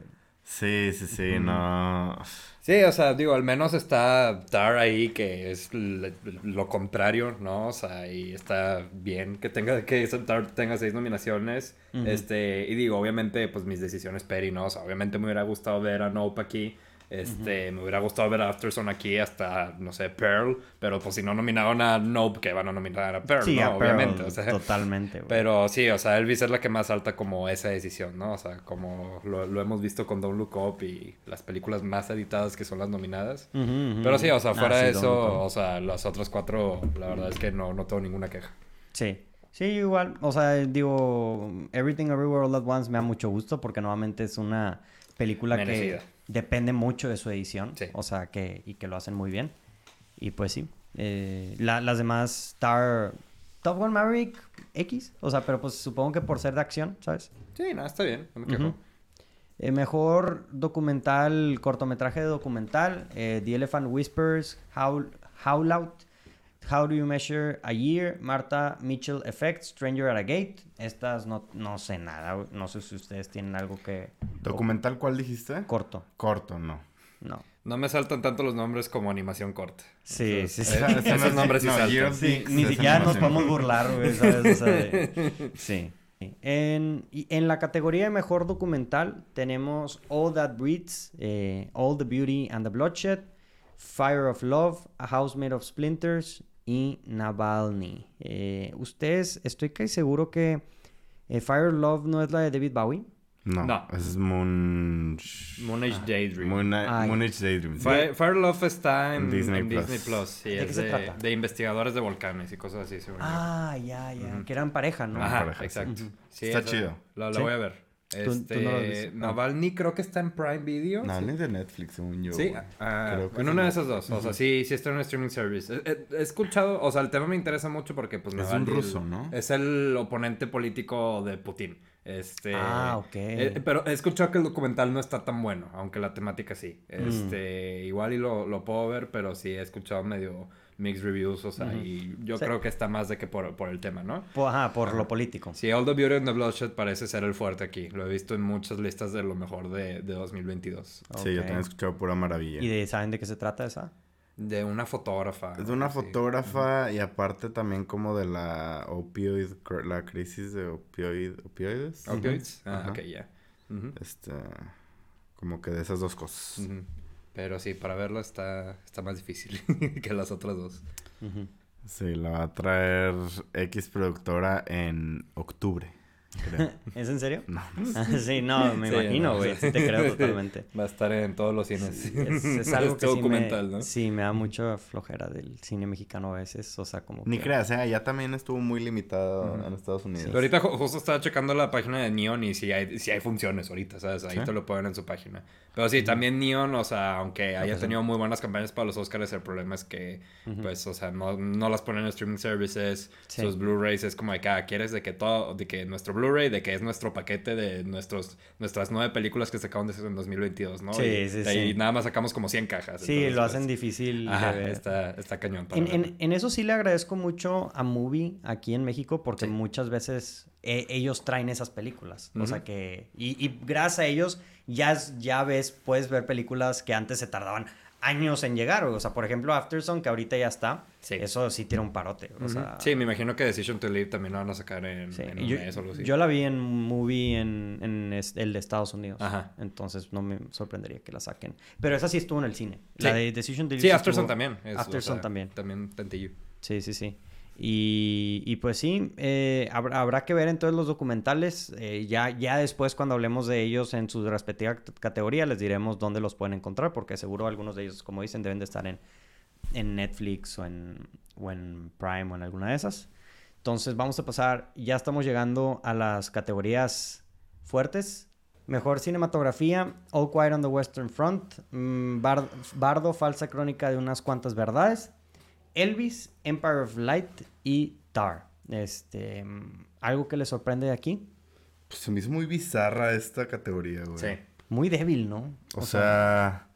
Sí, sí, sí, no. Sí, o sea, digo, al menos está Tar ahí, que es lo contrario, ¿no? O sea, y está bien que tenga, que Tar tenga seis nominaciones. Este, y digo, obviamente, pues mis decisiones peri, ¿no? O sea, obviamente me hubiera gustado ver a Nope aquí. Este, me hubiera gustado ver a Afterson aquí hasta, no sé, Pearl, pero pues si no nominaron a Nope, que van a nominar a Pearl, ¿no? Obviamente, o sea, totalmente. Pero sí, o sea, Elvis es la que más alta como esa decisión, ¿no? O sea, como lo, hemos visto con Don't Look Up y las películas más editadas que son las nominadas. Pero sí, o sea, fuera ah, de eso, o sea, las otras cuatro, la verdad es que no, no tengo ninguna queja. Sí. Sí, igual, o sea, digo, Everything Everywhere All At Once me da mucho gusto porque nuevamente es una película que depende mucho de su edición. O sea, que, y que lo hacen muy bien. Y pues sí. Eh, las demás, Star. Top Gun Maverick X. O sea, pero pues supongo que por ser de acción, ¿sabes? Sí, no, está bien. No me quejo. Eh, mejor documental, cortometraje de documental. Eh, The Elephant Whispers, Howl, Howl Out. How Do You Measure a Year, Marta Mitchell Effect, Stranger at a Gate. Estas no, no sé nada. No sé si ustedes tienen algo que. ¿Documental cuál dijiste? Corto. Corto, no. No. No me saltan tanto los nombres como animación corta. Sí, sí, sí. esos nombres sí saltan. Sí, ni siquiera nos podemos burlar, güey, ¿sabes? O sea, sí. En, en, la categoría de mejor documental tenemos All That Breathes, eh, All the Beauty and the Bloodshed, Fire of Love, A House Made of Splinters, y Navalny. Eh, ustedes, estoy casi seguro que eh, Fire Love no es la de David Bowie. No, no. es Moon... Moonage Daydream. Moon... Moonage Daydream. Fire, Love está en Disney, Plus. Sí, ¿De es de, de, investigadores de volcanes y cosas así. Ah, ya, ya. Que eran pareja, ¿no? Ajá, exacto. está chido. La, voy a ver. Este, Navalny creo que está en Prime Video. Navalny de Netflix, según yo. Sí, ah, en una de esas dos. O sea, sí, sí está en un streaming service. He, escuchado, o sea, el tema me interesa mucho porque, pues, Es un ruso, ¿no? Es el oponente político de Putin. Este, ah, ok. Eh, pero he escuchado que el documental no está tan bueno, aunque la temática sí. Mm. Este, igual y lo, lo puedo ver, pero sí he escuchado medio mixed reviews, o sea, y yo creo que está más de que por, por el tema, ¿no? ajá, por lo político. Sí, All the Beauty and the Bloodshed parece ser el fuerte aquí. Lo he visto en muchas listas de lo mejor de, de 2022. Sí, yo también he escuchado pura maravilla. ¿Y de, saben de qué se trata esa? De una fotógrafa. Es de una fotógrafa y aparte también como de la opioid, la crisis de opioid, opioides. Opioids, ah, ok, ya. Este, como que de esas dos cosas. Pero sí, para verlo está, está más difícil que las otras dos. Sí, la va a traer X productora en octubre. ¿Es en serio? No. sí, no, me imagino, güey. Sí, te creo totalmente. Va a estar en todos los cines. es, algo que documental, sí me, ¿no? Sí, me da mucha flojera del cine mexicano a veces. O sea, como. Ni creas, ¿eh? Ya también estuvo muy limitado en Estados Unidos. Pero ahorita justo estaba checando la página de Neon y si hay, si hay funciones ahorita, ¿sabes? Ahí te lo ponen en su página. Pero sí, también Neon, o sea, aunque haya tenido muy buenas campañas para los Oscars, el problema es que, pues, o sea, no, no las ponen en streaming services. Sus Blu-rays es como de que, ah, quieres de que todo, de que nuestro Blu-ray, de que es nuestro paquete de nuestros, nuestras nueve películas que se acaban de hacer en 2022, ¿no? Sí, sí, sí. Y nada más sacamos como 100 cajas. Sí, lo hacen pues, difícil. Está, está cañón. en, en, eso sí le agradezco mucho a Movie aquí en México porque muchas veces e, ellos traen esas películas. O sea que... Y, y, gracias a ellos ya, ya ves, puedes ver películas que antes se tardaban años en llegar. O sea, por ejemplo, Afterson, que ahorita ya está. Eso sí tiene un parote. O sea... Sí, me imagino que Decision to Live también lo van a sacar en, un yo, mes o algo así. Yo la vi en movie en, en el de Estados Unidos. Ajá. Entonces no me sorprendería que la saquen. Pero esa sí estuvo en el cine. La de Decision to Live. Sí, Afterson también. Afterson también. También tantillo. Sí, sí, sí. Y, pues sí, eh, habrá, que ver entonces los documentales. Eh, ya, ya después, cuando hablemos de ellos en su respectiva categoría, les diremos dónde los pueden encontrar, porque seguro algunos de ellos, como dicen, deben de estar en, en Netflix o en, o en Prime o en alguna de esas. Entonces vamos a pasar, ya estamos llegando a las categorías fuertes. Mejor cinematografía, All Quiet on the Western Front, mm, Bardo, falsa crónica de unas cuantas verdades. Elvis, Empire of Light y Tar. Este, ¿Algo que le sorprende de aquí? Pues se me hizo muy bizarra esta categoría, güey. Sí. Muy débil, ¿no? O, sea...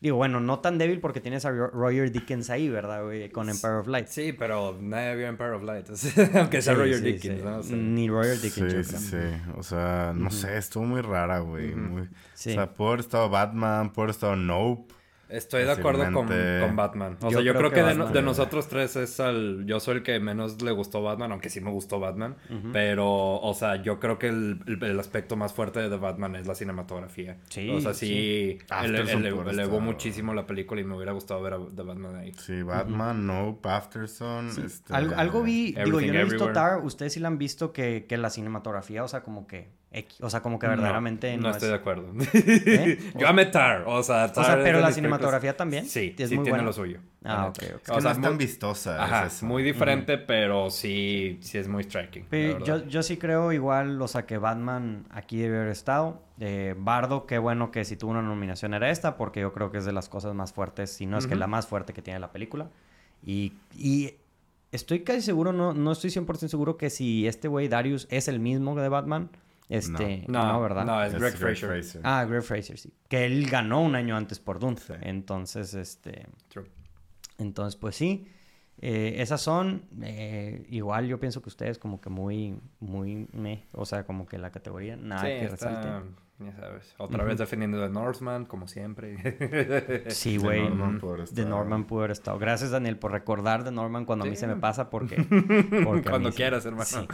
Digo, bueno, no tan débil porque tienes a Roger Dickens ahí, ¿verdad, güey? Con Empire of Light. Sí, pero nadie vio Empire of Light. Aunque sea Roger Dickens, ¿no? Ni Roger Dickens. Sí, sí, O sea, no sé, estuvo muy rara, güey. O sea, pudo haber estado Batman, pudo haber estado Nope. Estoy de acuerdo con, con, Batman. O sea, yo creo, que, de, nosotros tres es el... Yo soy el que menos le gustó Batman, aunque sí me gustó Batman. Pero, o sea, yo creo que el, el, aspecto más fuerte de Batman es la cinematografía. Sí, O sea, sí, elevó muchísimo la película y me hubiera gustado ver a Batman ahí. Sí, Batman, Nope, Afterson. Este, algo, vi... Digo, yo no he visto Tar. Ustedes sí la han visto que, que la cinematografía, o sea, como que o sea, como que verdaderamente no, no, estoy de acuerdo. ¿Eh? Yo amé Tar, o sea, Tar o sea pero la cinematografía también. Sí, sí tiene lo suyo. Ah, ok, ok. o sea, no es tan vistosa. Ajá, es muy diferente, pero sí, sí es muy striking. yo, yo sí creo igual, o sea, que Batman aquí debe haber estado. Eh, Bardo, qué bueno que si tuvo una nominación era esta, porque yo creo que es de las cosas más fuertes, si no es que la más fuerte que tiene la película. Y, y estoy casi seguro, no, no estoy 100% seguro que si este güey Darius es el mismo de Batman este, no, ¿verdad? No, es, Greg, Fraser. Ah, Greg Fraser, sí. Que él ganó un año antes por Dune. Entonces, este... Entonces, pues sí. Eh, esas son, eh, igual yo pienso que ustedes como que muy, muy, me, o sea, como que la categoría, nada que resalte. Ya sabes. Otra vez defendiendo de Northman, como siempre. sí, güey. De Norman pudo haber estado. Gracias, Daniel, por recordar de Norman cuando a mí se me pasa, porque. cuando quieras, hermano.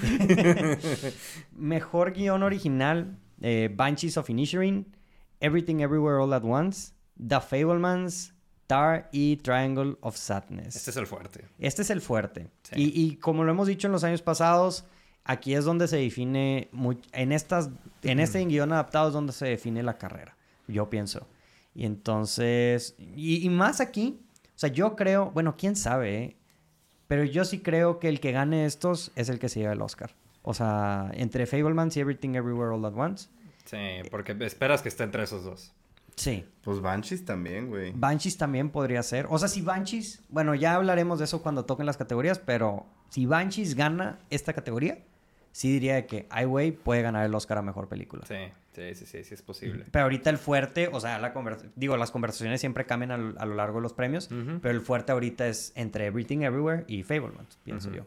Mejor guion original: eh, Banshees of Inisherin, Everything Everywhere All at Once, The Fablemans, Tar y Triangle of Sadness. Este es el fuerte. Este es el fuerte. Y, y como lo hemos dicho en los años pasados aquí es donde se define, en, estas, en este guion adaptado es donde se define la carrera, yo pienso. Y entonces, y, más aquí, o sea, yo creo, bueno, quién sabe, ¿eh? pero yo sí creo que el que gane estos es el que se lleva el Oscar. O sea, entre Fablemans y Everything Everywhere All at Once. Sí, porque esperas que esté entre esos dos. Sí. Pues Banshees también, güey. Banshees también podría ser. O sea, si Banshees, bueno, ya hablaremos de eso cuando toquen las categorías, pero si Banshees gana esta categoría, sí diría que Ai Weiwei puede ganar el Oscar a Mejor Película. Sí, sí, sí, sí, sí es posible. Pero ahorita el fuerte, o sea, la digo, las conversaciones siempre cambian a, lo largo de los premios, pero el fuerte ahorita es entre Everything Everywhere y Fableman, pienso yo.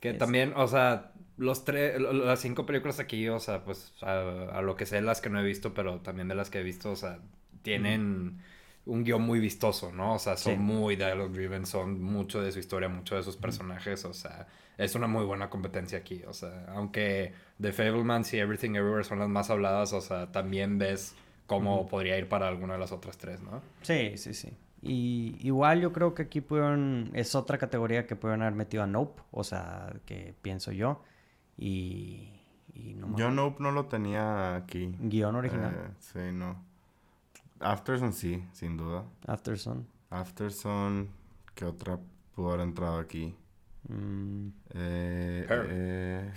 Que también, o sea, los tres, las cinco películas aquí, o sea, pues a, lo que sé, las que no he visto, pero también de las que he visto, o sea, tienen un guion muy vistoso, ¿no? O sea, son muy dialogue driven, son mucho de su historia, mucho de sus personajes, o sea, es una muy buena competencia aquí. O sea, aunque The Fablemans y Everything Everywhere son las más habladas, o sea, también ves cómo podría ir para alguna de las otras tres, ¿no? Sí, sí, sí. Y igual yo creo que aquí pudieron, es otra categoría que pudieron haber metido a Nope, o sea, que pienso yo. Y, no Yo Nope no lo tenía aquí. Guión original. Eh, sí, no. Afterson sí, sin duda. Afterson. Afterson, ¿qué otra pudo haber entrado aquí? Mm. Eh, eh,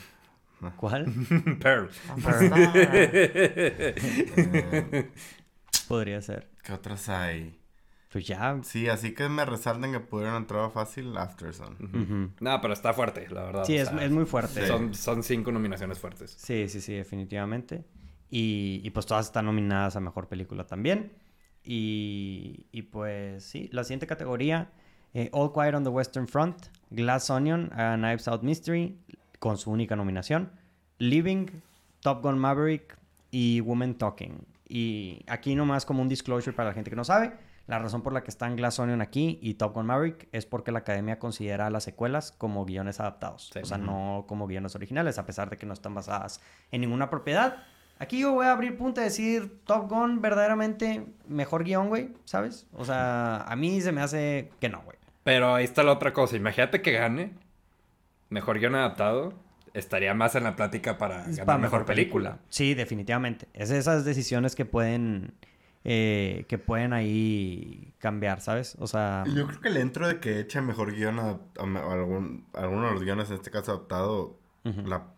¿Cuál? Pearl. Podría ser. ¿Qué otras hay? Pues ya. Sí, así que me resalten que pudieron entrar fácil Afterson. No, pero está fuerte, la verdad. Sí, es, muy fuerte. Son, son cinco nominaciones fuertes. Sí, sí, sí, definitivamente. Y, y pues todas están nominadas a Mejor Película también. Y, y pues sí, la siguiente categoría, eh, All Quiet on the Western Front, Glass Onion, a Knives Out Mystery, con su única nominación, Living, Top Gun Maverick y Woman Talking. Y aquí nomás como un disclosure para la gente que no sabe, la razón por la que están Glass Onion aquí y Top Gun Maverick es porque la academia considera las secuelas como guiones adaptados. O sea, no como guiones originales, a pesar de que no están basadas en ninguna propiedad. Aquí yo voy a abrir punto y decir Top Gun verdaderamente mejor guion, güey, ¿sabes? O sea, a mí se me hace que no, güey. Pero ahí está la otra cosa. Imagínate que gane mejor guion adaptado. Estaría más en la plática para ganar mejor, película. Sí, definitivamente. Es esas decisiones que pueden eh, que pueden ahí cambiar, ¿sabes? O sea... Yo creo que el entro de que echa mejor guion a, algún, alguno de los guiones, en este caso adaptado,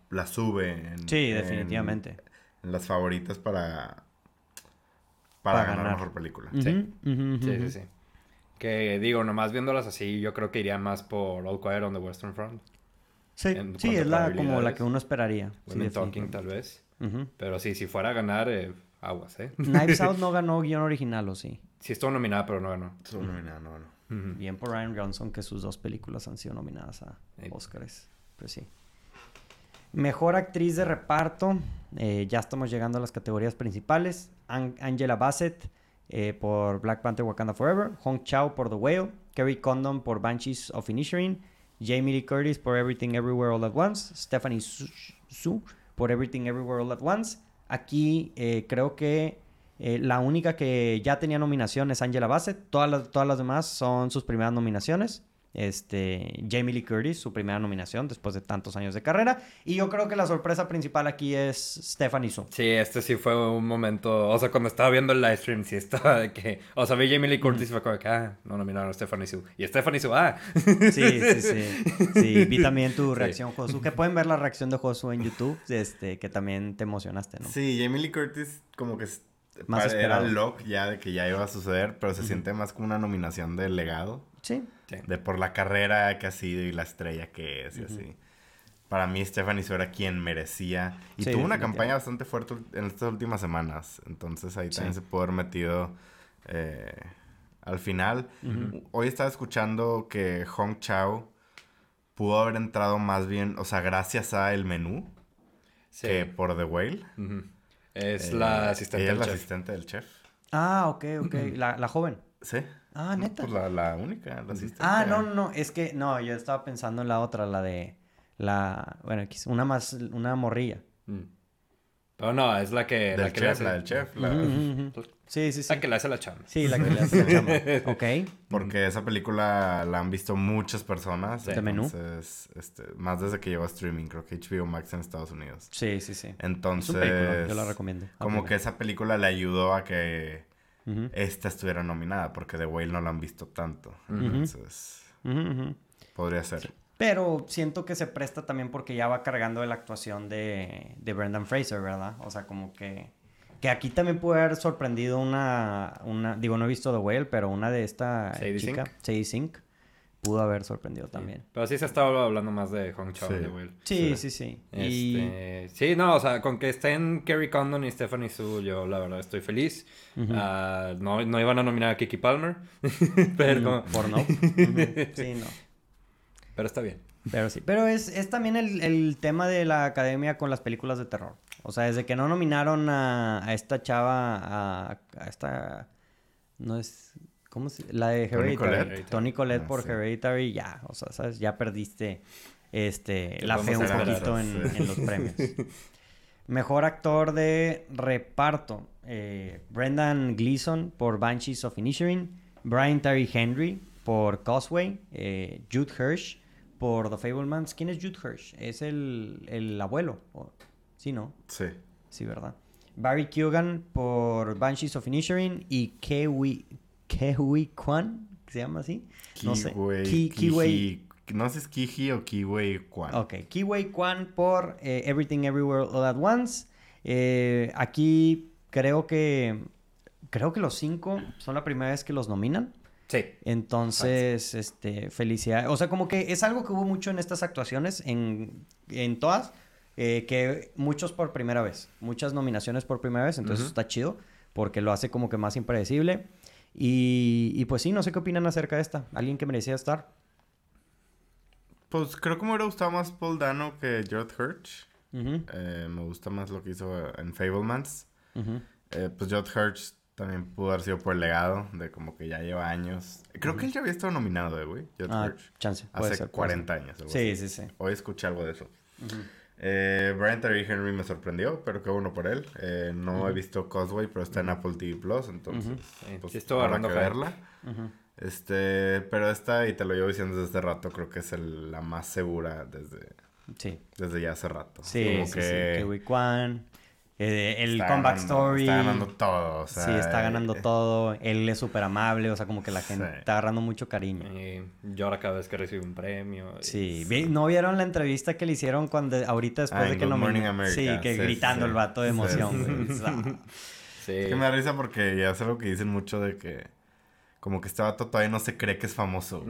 la, sube. En, sí, definitivamente. En, las favoritas para, para, ganar, mejor película. sí. sí, sí, sí. Que digo, nomás viéndolas así, yo creo que iría más por All Quiet on the Western Front. Sí, sí es la, como la que uno esperaría. Women Talking, tal vez. Pero sí, si fuera a ganar, eh, aguas, ¿eh? Knives Out no ganó guion original, ¿o sí? Sí, estuvo nominada, pero no ganó. Estuvo nominada, no ganó. Bien por Ryan Johnson, que sus dos películas han sido nominadas a Oscars. Pues sí. Mejor actriz de reparto. Eh, ya estamos llegando a las categorías principales. Angela Bassett eh, por Black Panther Wakanda Forever. Hong Chao por The Whale. Kerry Condon por Banshees of Inisherin. Jamie Lee Curtis por Everything Everywhere All at Once. Stephanie Su por Everything Everywhere All at Once. Aquí eh, creo que eh, la única que ya tenía nominación es Angela Bassett. Todas las, todas las demás son sus primeras nominaciones. Este, Jamie Lee Curtis, su primera nominación después de tantos años de carrera. Y yo creo que la sorpresa principal aquí es Stephanie Su. Sí, este sí fue un momento. O sea, cuando estaba viendo el live stream, sí estaba de que. O sea, vi Jamie Lee Curtis y fue como que, ah, no nominaron a Stephanie Su. Y Stephanie Su, ah. Sí, sí, sí. Sí, vi también tu reacción, Josu. Que pueden ver la reacción de Josu en YouTube, este, que también te emocionaste, ¿no? Sí, Jamie Lee Curtis, como que. Más era lock ya de que ya iba a suceder, pero se siente más como una nominación de legado. Sí. De por la carrera que ha sido y la estrella que es y así. Para mí, Stephanie Su era quien merecía. Y tuvo una campaña bastante fuerte en estas últimas semanas. Entonces ahí también se pudo haber metido eh, al final. Hoy estaba escuchando que Hong Chao pudo haber entrado más bien, o sea, gracias a el menú que por The Whale. Es la asistente del chef. asistente del chef. Ah, ok, ok. la, la joven. Sí. Ah, neta. pues la, la única, la asistente. Ah, no, no, es que, no, yo estaba pensando en la otra, la de, la, bueno, una más, una morrilla. Mm. Pero no, es la que, la que le hace... la del chef. La... Sí, sí, sí. La que le hace la chama. Sí, la que le hace la chama. ok. Porque esa película la han visto muchas personas. ¿De menú? Entonces, este, más desde que llegó a streaming, creo que HBO Max en Estados Unidos. Sí, sí, sí. Entonces... yo la recomiendo. Como que esa película le ayudó a que esta estuviera nominada, porque The Whale no la han visto tanto. Entonces, podría ser. Pero siento que se presta también porque ya va cargando de la actuación de, de Brendan Fraser, ¿verdad? O sea, como que... Que aquí también puede haber sorprendido una, una... Digo, no he visto The Whale, pero una de esta chica, Sadie Sink pudo haber sorprendido también. Pero sí se estaba hablando más de Hong Chao de Will. Sí, sí, sí. Este, sí, no, o sea, con que estén Kerry Condon y Stephanie Su, yo la verdad estoy feliz. Ah, no, no iban a nominar a Kiki Palmer, pero... Mm, por no. Sí, no. Pero está bien. Pero sí. Pero es, es también el, el, tema de la academia con las películas de terror. O sea, desde que no nominaron a, a esta chava, a, a esta... No es... ¿Cómo se...? La de Hereditary. Tony Collette, ah, por Hereditary, ya. O sea, ¿sabes? Ya perdiste este, la fe un poquito en, los premios. Mejor actor de reparto. Eh, Brendan Gleeson por Banshees of Inisherin. Brian Terry Henry por Causeway. Eh, Jude Hirsch por The Fablemans. ¿Quién es Jude Hirsch? Es el, el abuelo. Sí, ¿no? Sí. Sí, ¿verdad? Barry Keoghan por Banshees of Inisherin y Kewi, Kiwi Kwan, se llama así. no sé. Ki, no sé si es Kiji o Kiwi Kwan. Ok, Kiwi Kwan por eh, Everything Everywhere All at Once. Eh, aquí creo que creo que los cinco son la primera vez que los nominan. Sí. Entonces, este, felicidad. O sea, como que es algo que hubo mucho en estas actuaciones, en, en todas, eh, que muchos por primera vez, muchas nominaciones por primera vez, entonces está chido, porque lo hace como que más impredecible. Y, y, pues sí, no sé qué opinan acerca de esta. ¿Alguien que merecía estar? Pues creo que me hubiera gustado más Paul Dano que George Hirsch. Eh, me gusta más lo que hizo en Fablemans. Eh, pues George Hirsch también pudo haber sido por el legado de como que ya lleva años. Creo que él ya había estado nominado, güey. George ah, Chance. Hace 40 años. Sí, sí, sí. Hoy escuché algo de eso. Eh, Brian Terry Henry me sorprendió, pero qué bueno por él. Eh, no he visto Causeway, pero está en Apple TV Plus, entonces pues, sí, habrá que verla. Este, pero esta, y te lo llevo diciendo desde hace rato, creo que es la más segura desde, sí. desde ya hace rato. Sí, Como sí, que... sí. Kwan, eh, el comeback story. Está ganando todo, o sea, Sí, está ganando eh, todo. Él es súper amable, o sea, como que la gente está agarrando mucho cariño. Y llora cada vez que recibe un premio. Sí. ¿no vieron la entrevista que le hicieron cuando ahorita después ah, de que nominó? Sí, que gritando el vato de emoción, Sí. Es que me da risa porque ya es algo que dicen mucho de que como que este vato todavía no se cree que es famoso.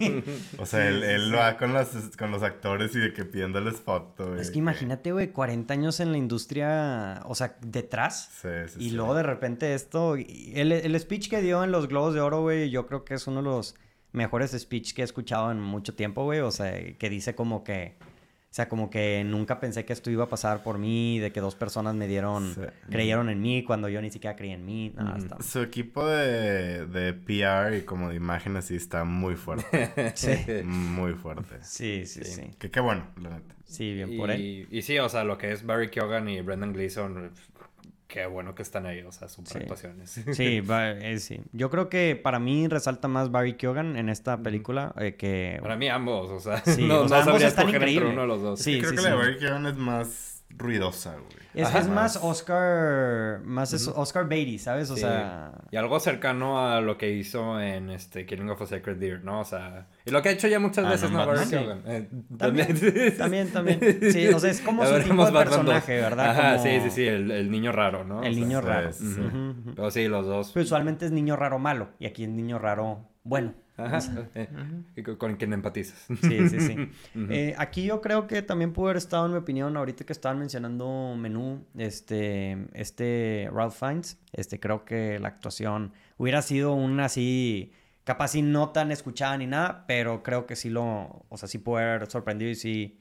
o sea, él, él va con los, con los actores y de que pidiéndoles foto. Es que imagínate, güey, 40 años en la industria, o sea, detrás. Sí, sí, y luego de repente esto. El, el speech que dio en los Globos de Oro, güey, yo creo que es uno de los mejores speech que he escuchado en mucho tiempo, güey. O sea, que dice como que o sea, como que nunca pensé que esto iba a pasar por mí, de que dos personas me dieron, creyeron en mí cuando yo ni siquiera creí en mí. Su equipo de, de PR y como de imágenes sí está muy fuerte. sí. Muy fuerte. Sí, sí, sí. Que qué bueno, la neta. Sí, bien por él. Y sí, o sea, lo que es Barry Keoghan y Brendan Gleeson, qué bueno que están ahí, o sea, super actuaciones. Sí, eh, sí. Yo creo que para mí resalta más Barry Keoghan en esta película eh, que... Para mí ambos, o sea, sí, no, o sea, no ambos están increíbles. uno de los dos. Sí, creo que la de Barry Keoghan es más ruidosa, güey. Es, más Oscar, más es Oscar Beatty, ¿sabes? O sea... Y algo cercano a lo que hizo en este Killing of a Sacred Deer, ¿no? O sea... Y lo que ha hecho ya muchas ah, veces, ¿no? Eh, también, también, también. Sí, o sea, es como su tipo de personaje, ¿verdad? Ajá, sí, sí, sí, el, el, niño raro, ¿no? El niño raro. Pero sí, los dos. Pero usualmente es niño raro malo, y aquí es niño raro bueno. Ajá. Con quien empatizas. Sí, sí, sí. Eh, aquí yo creo que también pudo haber estado, en mi opinión, ahorita que estaban mencionando menú, este, este Ralph Fiennes, este, creo que la actuación hubiera sido una así, capaz y no tan escuchada ni nada, pero creo que sí lo, o sea, sí pudo haber sorprendido y sí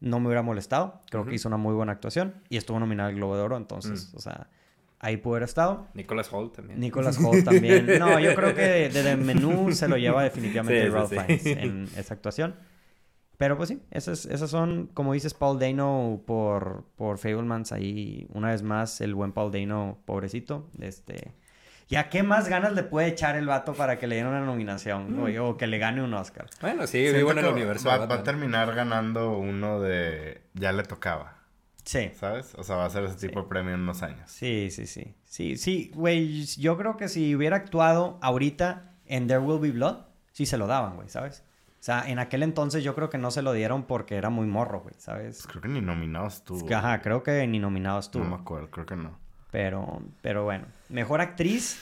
no me hubiera molestado. Creo que hizo una muy buena actuación y estuvo nominado al Globo de Oro, entonces, mm. o sea ahí pudo haber estado. Nicholas Holt también. Nicholas Holt también. No, yo creo que desde el menú se lo lleva definitivamente Ralph Fiennes en esa actuación. Pero pues sí, esas, esas son, como dices, Paul Dano por, por Fablemans. Ahí, una vez más, el buen Paul Dano, pobrecito. Este, ¿Ya qué más ganas le puede echar el vato para que le den una nominación? Mm. O, que le gane un Oscar. Bueno, sí, vivo en el universo. Va, va, a terminar ganando uno de... Ya le tocaba. Sí. ¿Sabes? O sea, va a ser ese tipo de premio en unos años. Sí, sí, sí. Sí, sí, güey. Yo creo que si hubiera actuado ahorita en There Will Be Blood, sí se lo daban, güey, ¿sabes? O sea, en aquel entonces yo creo que no se lo dieron porque era muy morro, güey, ¿sabes? Pues creo que ni nominados estuvo. Ajá, creo que ni nominados estuvo. No me acuerdo, creo que no. Pero, pero bueno. Mejor actriz.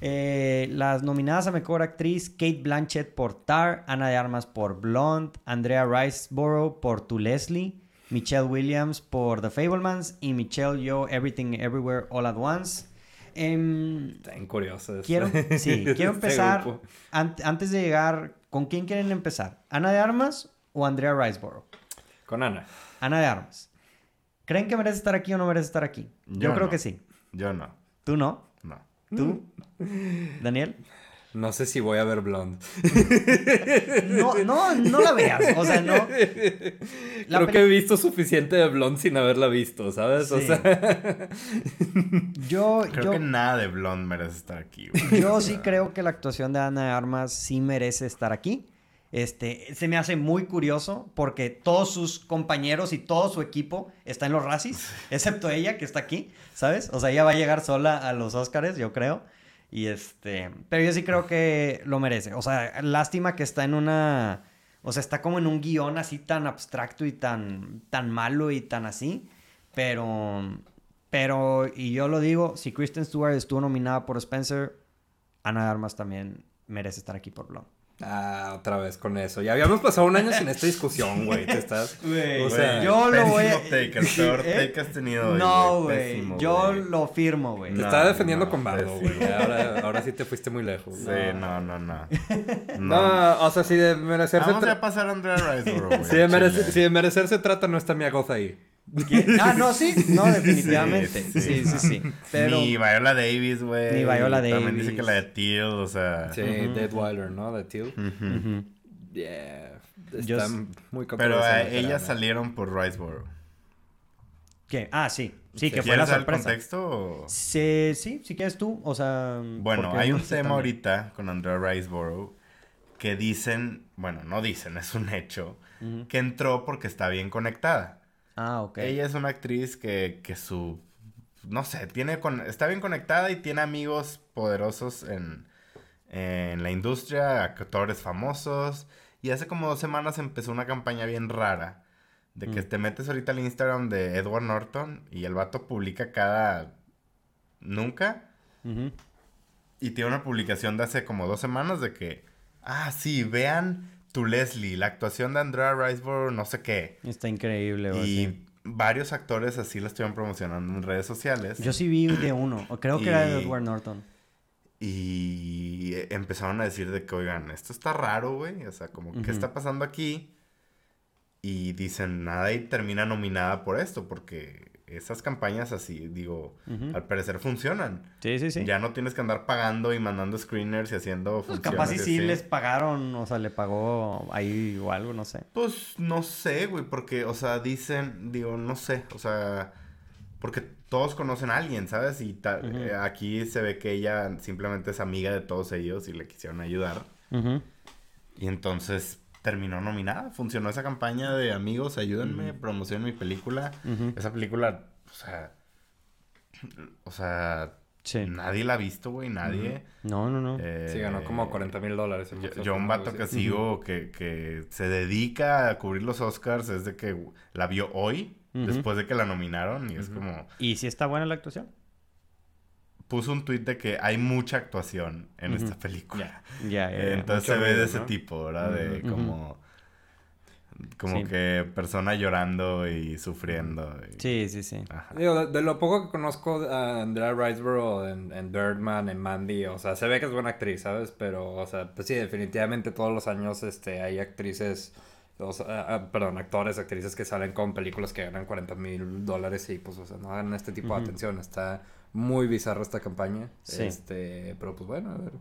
Eh, las nominadas a Mejor Actriz, Kate Blanchett por Tar, Ana de Armas por Blonde, Andrea Riceborough por Tu Leslie, Michelle Williams por The Fablemans y Michelle Yo Everything Everywhere All at Once. Eh, Están curiosos. Quiero, sí, quiero empezar. antes de llegar, ¿con quién quieren empezar? ¿Ana de Armas o Andrea Riceborough? Con Ana. Ana de Armas. ¿Creen que merece estar aquí o no merece estar aquí? Yo, creo que sí. Yo no. ¿Tú no? No. ¿Tú? ¿Daniel? No sé si voy a ver Blonde. No, no, no la veas. O sea, no. Creo que he visto suficiente de Blonde sin haberla visto, ¿sabes? O sea. Yo. Creo que nada de Blonde merece estar aquí. Yo sí creo que la actuación de Ana de Armas sí merece estar aquí. Este, se me hace muy curioso porque todos sus compañeros y todo su equipo está en los Razzies, excepto ella que está aquí, ¿sabes? O sea, ella va a llegar sola a los Oscars, yo creo. Y este, pero yo sí creo que lo merece. O sea, lástima que está en una, o sea, está como en un guion así tan abstracto y tan, tan malo y tan así. Pero, Pero, y yo lo digo, si Kristen Stewart estuvo nominada por Spencer, Ana Armas también merece estar aquí por Blonde. Ah, otra vez con eso. Ya habíamos pasado un año sin esta discusión, güey. Te estás. o sea, yo lo voy a. Take, el peor ¿Eh? take has tenido. No, güey. Yo lo firmo, güey. Te estaba defendiendo con Bardo, güey. Ahora, ahora sí te fuiste muy lejos. Sí, no, no, no. No, o sea, si de merecerse. Vamos a pasar a Andrea Riseborough, güey. Si, de merecer, si de merecer se trata, no está mi agoza ahí. Ah, no, sí. No, definitivamente. Sí, sí, sí. Pero... Ni Viola Davis, güey. Ni Viola Davis. También dice que la de Teal, o sea... Sí, Deadweiler, ¿no? De Teal. Yeah. Está muy Pero eh, ellas salieron por Riceboro. ¿Qué? Ah, sí. Sí, que fue la sorpresa. el contexto? Sí, sí, si quieres tú, o sea... Bueno, hay un tema ahorita con Andrea Riceboro que dicen, bueno, no dicen, es un hecho, que entró porque está bien conectada. Ah, ok. Ella es una actriz que, que su... No sé, tiene con, está bien conectada y tiene amigos poderosos en, en la industria, actores famosos. Y hace como dos semanas empezó una campaña bien rara. De que mm. te metes ahorita al Instagram de Edward Norton y el vato publica cada... Nunca. Y tiene una publicación de hace como dos semanas de que... Ah, sí, vean tu Leslie, la actuación de Andrea Riseborough, no sé qué. Está increíble, güey. Y varios actores así lo estuvieron promocionando en redes sociales. Yo sí vi de uno, creo que era de Edward Norton. Y empezaron a decir de que, oigan, esto está raro, güey. O sea, como, ¿qué está pasando aquí? Y dicen, nada y termina nominada por esto, porque esas campañas así, digo, al parecer funcionan. Sí, sí, sí. Ya no tienes que andar pagando y mandando screeners y haciendo pues capaz y sí les pagaron, o sea, le pagó ahí o algo, no sé. Pues no sé, güey, porque, o sea, dicen, digo, no sé, o sea, porque todos conocen a alguien, ¿sabes? Y eh, aquí se ve que ella simplemente es amiga de todos ellos y le quisieron ayudar. Y entonces terminó nominada. Funcionó esa campaña de amigos, ayúdenme, promocionen mi película. Esa película, o sea. O sea. Nadie la ha visto, güey, nadie. No, no, no. Eh, sí, ganó como 40 mil dólares. Yo, un vato que sigo que, que se dedica a cubrir los Oscars es de que la vio hoy, después de que la nominaron, y es como... ¿Y si está buena la actuación? Puso un tweet de que hay mucha actuación en esta película. Ya, Entonces se ve de ese tipo, ¿verdad? De como... Como que persona llorando y sufriendo. Sí, sí, sí. Digo, de, lo poco que conozco a Andrea Riseborough en, en, Birdman, en Mandy, o sea, se ve que es buena actriz, ¿sabes? Pero, o sea, pues sí, definitivamente todos los años este, hay actrices, o sea, perdón, actores, actrices que salen con películas que ganan 40 mil dólares y pues, o sea, no dan este tipo de atención. Está muy bizarra esta campaña. Este, pero pues bueno, a ver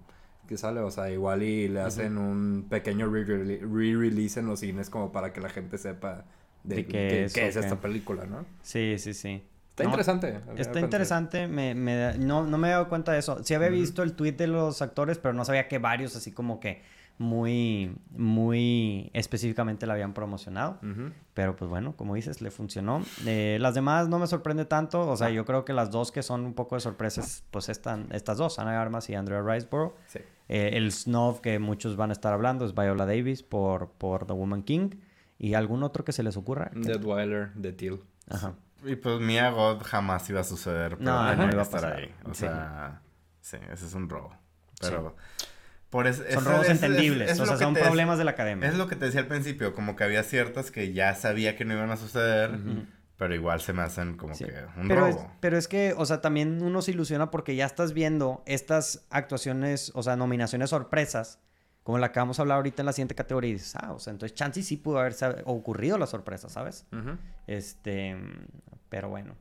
qué sale. O sea, igual y le hacen un pequeño re-release en los cines como para que la gente sepa de, qué, es, esta película, ¿no? Sí, sí, sí. Está interesante. Está interesante. Me, me, no, no me he dado cuenta de eso. Sí había visto el tweet de los actores, pero no sabía que varios así como que muy, muy específicamente la habían promocionado. Pero pues bueno, como dices, le funcionó. Eh, las demás no me sorprende tanto. O sea, yo creo que las dos que son un poco de sorpresas, pues están estas dos, Ana Armas y Andrea Riceborough. Eh, el snob que muchos van a estar hablando es Viola Davis por, por The Woman King. ¿Y algún otro que se les ocurra? Deadweiler de Teal. Ajá. Y pues Mia God jamás iba a suceder. Pero no, no, iba a estar ahí. O sea, sí, ese es un robo. Pero son robos entendibles, o sea, son problemas de la academia. Es lo que te decía al principio, como que había ciertas que ya sabía que no iban a suceder, pero igual se me hacen como que un pero robo. Es, pero es que, o sea, también uno se ilusiona porque ya estás viendo estas actuaciones, o sea, nominaciones sorpresas, como la que vamos a hablar ahorita en la siguiente categoría, y dices, ah, o sea, entonces Chansey sí pudo haber ocurrido la sorpresa, ¿sabes? Este, pero bueno.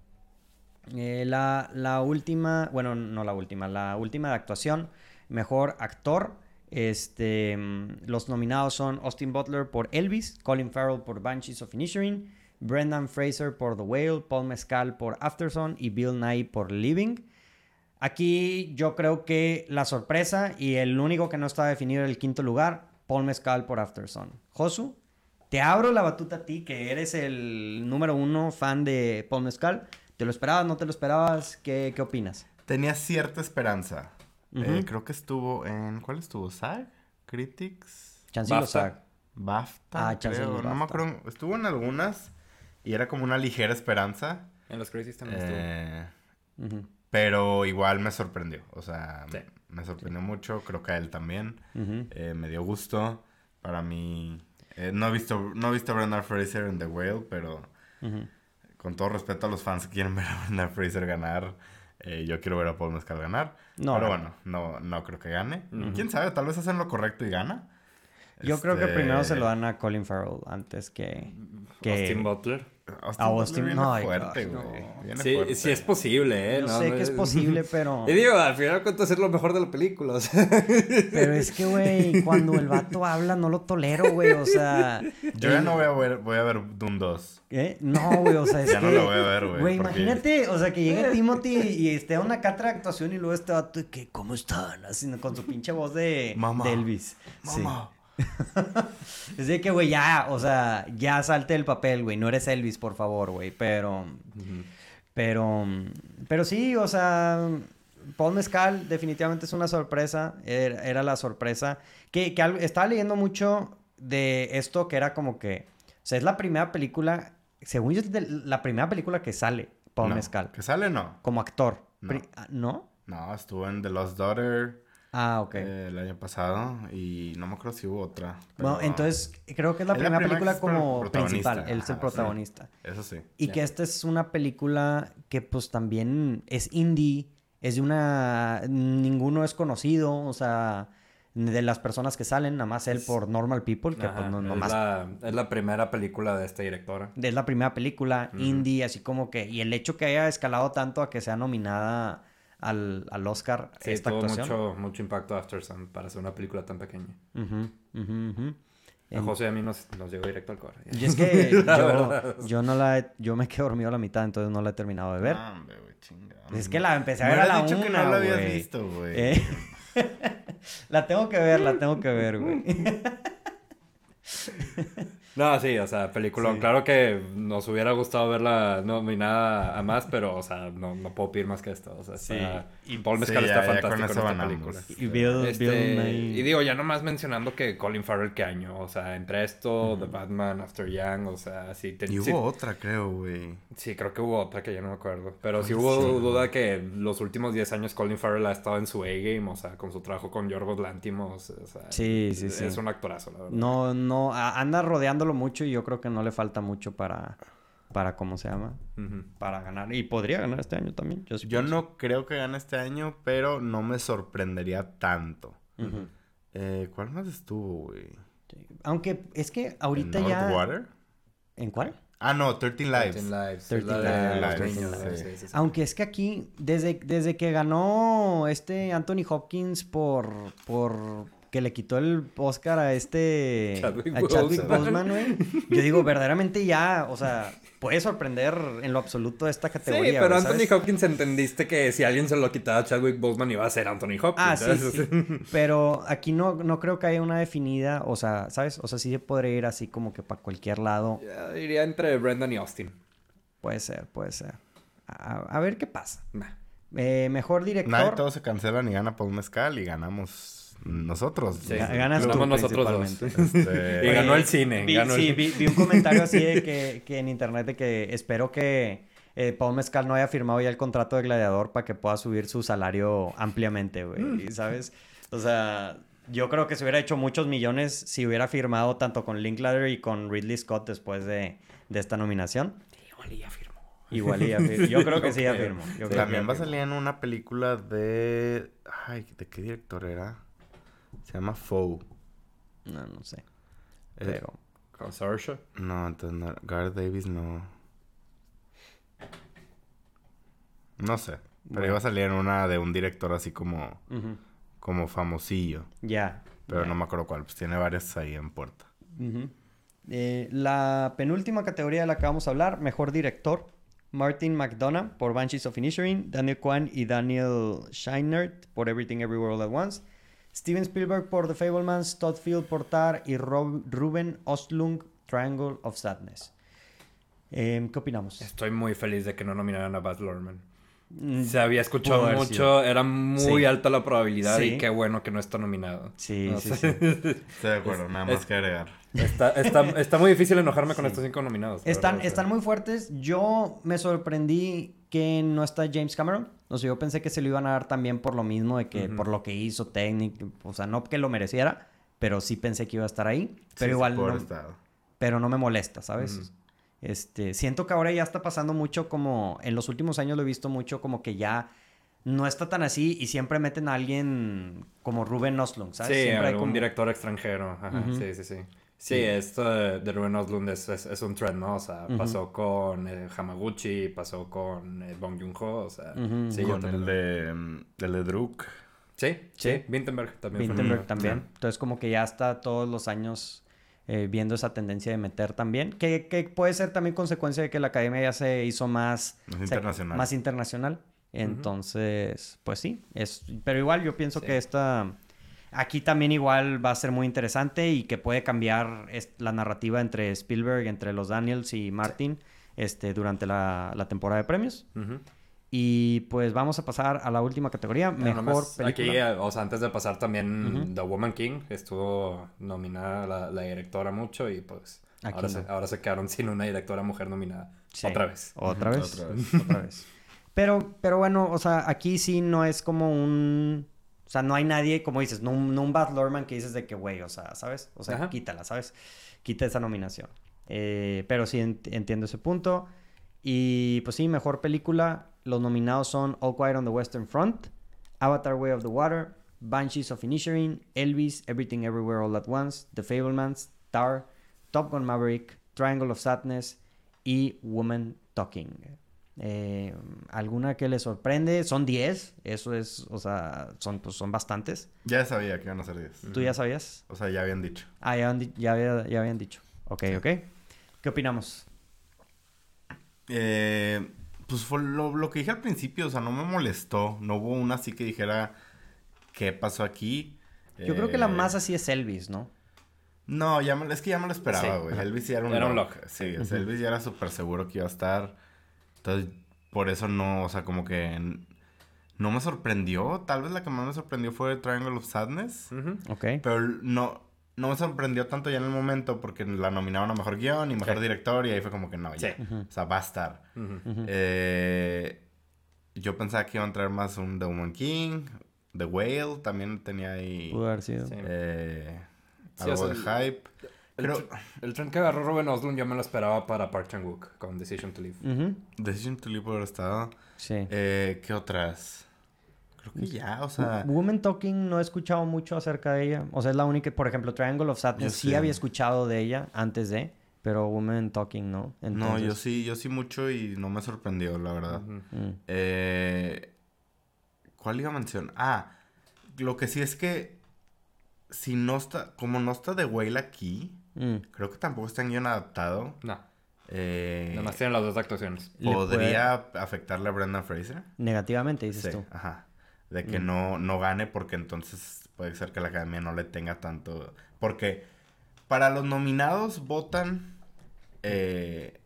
Eh, la, la última, bueno, no la última, la última de actuación, mejor actor este, mm, los nominados son Austin Butler por Elvis, Colin Farrell por Banshees of Inisherin, Brendan Fraser por The Whale, Paul Mescal por Afterson y Bill Nye por Living. Aquí yo creo que la sorpresa y el único que no está definido en el quinto lugar, Paul Mescal por Afterson. Josu, te abro la batuta a ti, que eres el número uno fan de Paul Mescal. ¿Te lo esperabas? ¿No te lo esperabas? ¿Qué, qué opinas? Tenía cierta esperanza. Eh, creo que estuvo en. ¿Cuál estuvo? ¿SAG? ¿Critics? Chancillo SAG. BAFTA. Ah, creo. No me acuerdo. Estuvo en algunas y era como una ligera esperanza. En los Crazy también estuvo. Eh, Pero igual me sorprendió. O sea, me sorprendió mucho. Creo que a él también. Eh, me dio gusto. Para mí. Eh, no, he visto, no he visto a Brendan Fraser en The Whale, pero. Con todo respeto a los fans que quieren ver a Brendan Fraser ganar. Eh, yo quiero ver a Paul Mescal ganar. No, pero bueno, no, no creo que gane. ¿Quién sabe? Tal vez hacen lo correcto y gana. Yo creo que primero se lo dan a Colin Farrell antes que... que... Austin Butler. Austin, a Austin no, fuerte, güey. Sí, sí es posible, ¿eh? Yo sé que es posible, pero... Y digo, al final cuento es lo mejor de la película, Pero es que, güey, cuando el vato habla no lo tolero, güey, o sea... Yo ya no voy a ver, voy a ver Doom 2. ¿Eh? No, güey, o sea, es ya que... no lo voy a ver, güey. Güey, imagínate, o sea, que llegue Timothy y esté a una catra de actuación y luego este vato que, ¿cómo están? Así, con su pinche voz de, Mamá. de Elvis. Mamá. Sí. es de que, güey, ya, o sea, ya salte el papel, güey. No eres Elvis, por favor, güey. Pero, pero, pero sí, o sea, Paul Mezcal definitivamente es una sorpresa. Era, la sorpresa. Que, que estaba leyendo mucho de esto que era como que, o sea, es la primera película, según yo, es la primera película que sale Paul Mezcal. ¿Que sale no? Como actor. No. ¿No? No, estuvo en The Lost Daughter. Ah, ok. Eh, el año pasado y no me acuerdo si hubo otra. Bueno, entonces creo que es la, primera, película como principal. Él es el protagonista. eso sí. Y que esta es una película que pues también es indie, es de una... Ninguno es conocido, o sea, de las personas que salen, nada más él por Normal People, que pues no, es, la, es la primera película de esta directora. Es la primera película indie, así como que... Y el hecho que haya escalado tanto a que sea nominada al, al Oscar sí, esta tuvo Mucho, mucho impacto After Sun para hacer una película tan pequeña. A José y a mí nos, nos llegó directo al corazón. Y es que yo, yo, no la he, yo me quedé dormido a la mitad, entonces no la he terminado de ver. Es que la empecé a ver a la dicho una, que no la habías visto, güey. ¿Eh? la tengo que ver, la tengo que ver, güey. No, sí, o sea, película. Claro que nos hubiera gustado verla nominada a más, pero, o sea, no, no puedo pedir más que esto. O sea, sí. y Paul Mescal está fantástico en esta película. Y, este, y digo, ya nomás mencionando que Colin Farrell, ¿qué año? O sea, entre esto, The Batman, After Young, o sea, sí. y hubo otra, creo, güey. Sí, creo que hubo otra que ya no me acuerdo. Pero sí hubo duda que los últimos 10 años Colin Farrell ha estado en su A-game, o sea, con su trabajo con Yorgos Lantimos. O sea, sí, sí, sí. Es un actorazo, la verdad. No, no, anda rodeando mucho y yo creo que no le falta mucho para, para ¿cómo se llama? Para ganar. Y podría ganar este año también. Yo, no creo que gane este año, pero no me sorprendería tanto. Eh, ¿Cuál más estuvo, güey? Aunque es que ahorita ¿En ya... Water? ¿En cuál? Ah, no, 13 Lives. 13 Lives. 13 Lives. Aunque es que aquí, desde, desde que ganó este Anthony Hopkins por, por que le quitó el Oscar a este Chadwick a Chadwick Boseman, güey. Yo digo, verdaderamente ya, o sea, puede sorprender en lo absoluto esta categoría. Sí, pero Anthony Hopkins entendiste que si alguien se lo quitaba a Chadwick Boseman iba a ser Anthony Hopkins. Ah, sí, sí. Pero aquí no, no creo que haya una definida, o sea, ¿sabes? O sea, sí se podría ir así como que para cualquier lado. Iría entre Brendan y Austin. Puede ser, puede ser. A, ver qué pasa. Eh, mejor director. Nadie, todos se cancelan y gana Paul Mezcal y ganamos nosotros. Sí, ganas tú, nosotros dos. Este, y ganó el cine. Vi, sí, vi, un comentario así de que, que, en internet de que espero que eh, Paul Mezcal no haya firmado ya el contrato de gladiador para que pueda subir su salario ampliamente, güey. Mm. ¿Sabes? O sea, yo creo que se hubiera hecho muchos millones si hubiera firmado tanto con Linklater y con Ridley Scott después de, de esta nominación. Igual ya firmó. Igual ya firmó. Yo creo que sí ya firmó. También va a salir en una película de... Ay, ¿de qué director era? Se llama Foe. No, no sé. Eh, Pero. ¿Consortia? No, entonces no, Gareth Davis no. No sé. Pero iba a salir en una de un director así como. Como famosillo. Ya. Pero no me acuerdo cuál. Pues tiene varias ahí en puerta. Eh, la penúltima categoría de la que vamos a hablar, mejor director. Martin McDonough por Banshees of Inisherin, Daniel Kwan y Daniel Scheinert por Everything Everywhere All at Once, Steven Spielberg por The Fablemans, Todd Field por Tar y Ruben Ostlung, Triangle of Sadness. Em, ¿Qué opinamos? Estoy muy feliz de que no nominaran a Baz Luhrmann. Mm, se había escuchado mucho, era muy alta la probabilidad y qué bueno que no está nominado. Sí, sí, sí. Estoy de acuerdo, nada más que agregar. Está, está, está, muy difícil enojarme con estos cinco nominados. Están, están muy fuertes. Yo me sorprendí que no está James Cameron. O sea, yo pensé que se lo iban a dar también por lo mismo, de que por lo que hizo técnico, o sea, no que lo mereciera, pero sí pensé que iba a estar ahí. Pero igual no, pero no me molesta, ¿sabes? Este, siento que ahora ya está pasando mucho como, en los últimos años lo he visto mucho como que ya no está tan así y siempre meten a alguien como Ruben Oslund, ¿sabes? Sí, siempre hay un director extranjero. Ajá, Sí, sí, sí. Sí, esto de, Ruben Oslund es, es, un trend, ¿no? O sea, pasó con eh, Hamaguchi, pasó con eh, Bong Joon-ho, o sea... sí, con el de, mm, el de Druk. Sí, sí, Vintenberg también. Vintenberg también. Entonces como que ya está todos los años eh, viendo esa tendencia de meter también, que, que, puede ser también consecuencia de que la academia ya se hizo más, más internacional. más internacional. Entonces, pues sí, es, pero igual yo pienso que esta, aquí también igual va a ser muy interesante y que puede cambiar la narrativa entre Spielberg, entre los Daniels y Martin este, durante la, la temporada de premios. Y pues vamos a pasar a la última categoría, mejor película. Aquí, eh, o sea, antes de pasar también The Woman King, estuvo nominada la, directora mucho y pues ahora, se, ahora, se, quedaron sin una directora mujer nominada. Otra vez. Otra vez. Otra vez. Otra vez. Pero, pero bueno, o sea, aquí sí no es como un... O sea, no hay nadie, como dices, no, no un Bad Lorman que dices de que, güey, o sea, ¿sabes? O sea, quítala, ¿sabes? Quita esa nominación. Eh, pero sí entiendo ese punto. Y pues sí, mejor película. Los nominados son All Quiet on the Western Front, Avatar Way of the Water, Banshees of Inisherin, Elvis, Everything Everywhere All at Once, The Fablemans, Tar, Top Gun Maverick, Triangle of Sadness y Woman Talking. Eh, ¿Alguna que le sorprende? Son 10, eso es, o sea, son, pues, son bastantes. Ya sabía que iban a ser 10. ¿Tú ya sabías? O sea, ya habían dicho. Ah, ya, ya, ya habían dicho. Ok, ok. ¿Qué opinamos? Eh, pues fue lo, que dije al principio, o sea, no me molestó. No hubo una así que dijera, ¿qué pasó aquí? Yo creo que la eh, más así es Elvis, ¿no? No, ya es que ya me lo esperaba, güey. Elvis ya era un, era lock. Sí, Elvis ya era súper seguro que iba a estar. Entonces, por eso no, o sea, como que no me sorprendió. Tal vez la que más me sorprendió fue Triangle of Sadness. Ok. Pero no, no me sorprendió tanto ya en el momento porque la nominaron a mejor guion y mejor director y ahí fue como que no, ya. O sea, va a estar. Eh, yo pensaba que iban a traer más un The Woman King, The Whale también tenía ahí. Pudo haber sido. Eh, algo de hype. El, Pero, el tren que agarró Robin Oslund yo me lo esperaba para Park Chan-wook con Decision to Leave. Decision to Leave por estado. Sí. Eh, ¿Qué otras? Creo que ya, o sea. Woman Talking no he escuchado mucho acerca de ella. O sea, es la única, por ejemplo, Triangle of Sadness sí había escuchado de ella antes de, pero Woman Talking no. No, yo sí, yo sí mucho y no me sorprendió, la verdad. Mm. eh, ¿Cuál iba a mencionar? Ah, lo que sí es que si no está, como no está de Whale aquí, mm. creo que tampoco está en guion adaptado. No. Eh, Nada más tienen las dos actuaciones. ¿Podría afectarle a Brendan Fraser? Negativamente, dices sí, tú. Ajá de que mm. no, no gane porque entonces puede ser que la academia no le tenga tanto... Porque para los nominados votan eh,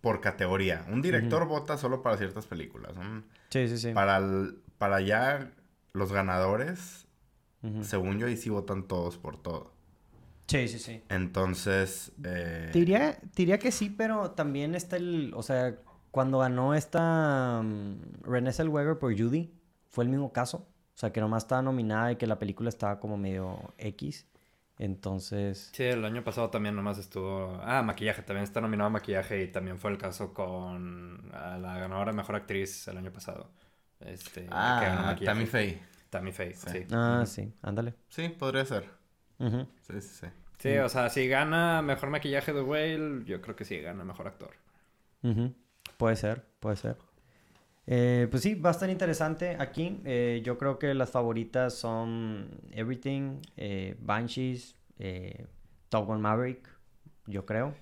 por categoría. Un director vota solo para ciertas películas. sí, sí, sí. Para, para ya los ganadores, según yo, ahí sí votan todos por todo. Sí, sí, sí. Entonces... Eh... Diría, diría que sí, pero también está el... O sea, cuando ganó esta um, Renée Zellweger por Judy fue el mismo caso. O sea, que nomás estaba nominada y que la película estaba como medio X. Entonces. Sí, el año pasado también nomás estuvo. Ah, maquillaje, también está nominado a maquillaje y también fue el caso con la ganadora mejor actriz el año pasado. Este, ah, Tammy Faye. Tammy Faye, sí. Ah, sí, ándale. Sí, podría ser. Sí, sí, sí. Sí, o sea, si gana mejor maquillaje de Whale, yo creo que sí gana mejor actor. Puede ser, puede ser. Eh, pues sí, va a estar interesante aquí. Eh, yo creo que las favoritas son Everything, eh, Banshees, Top Gun Maverick, yo creo.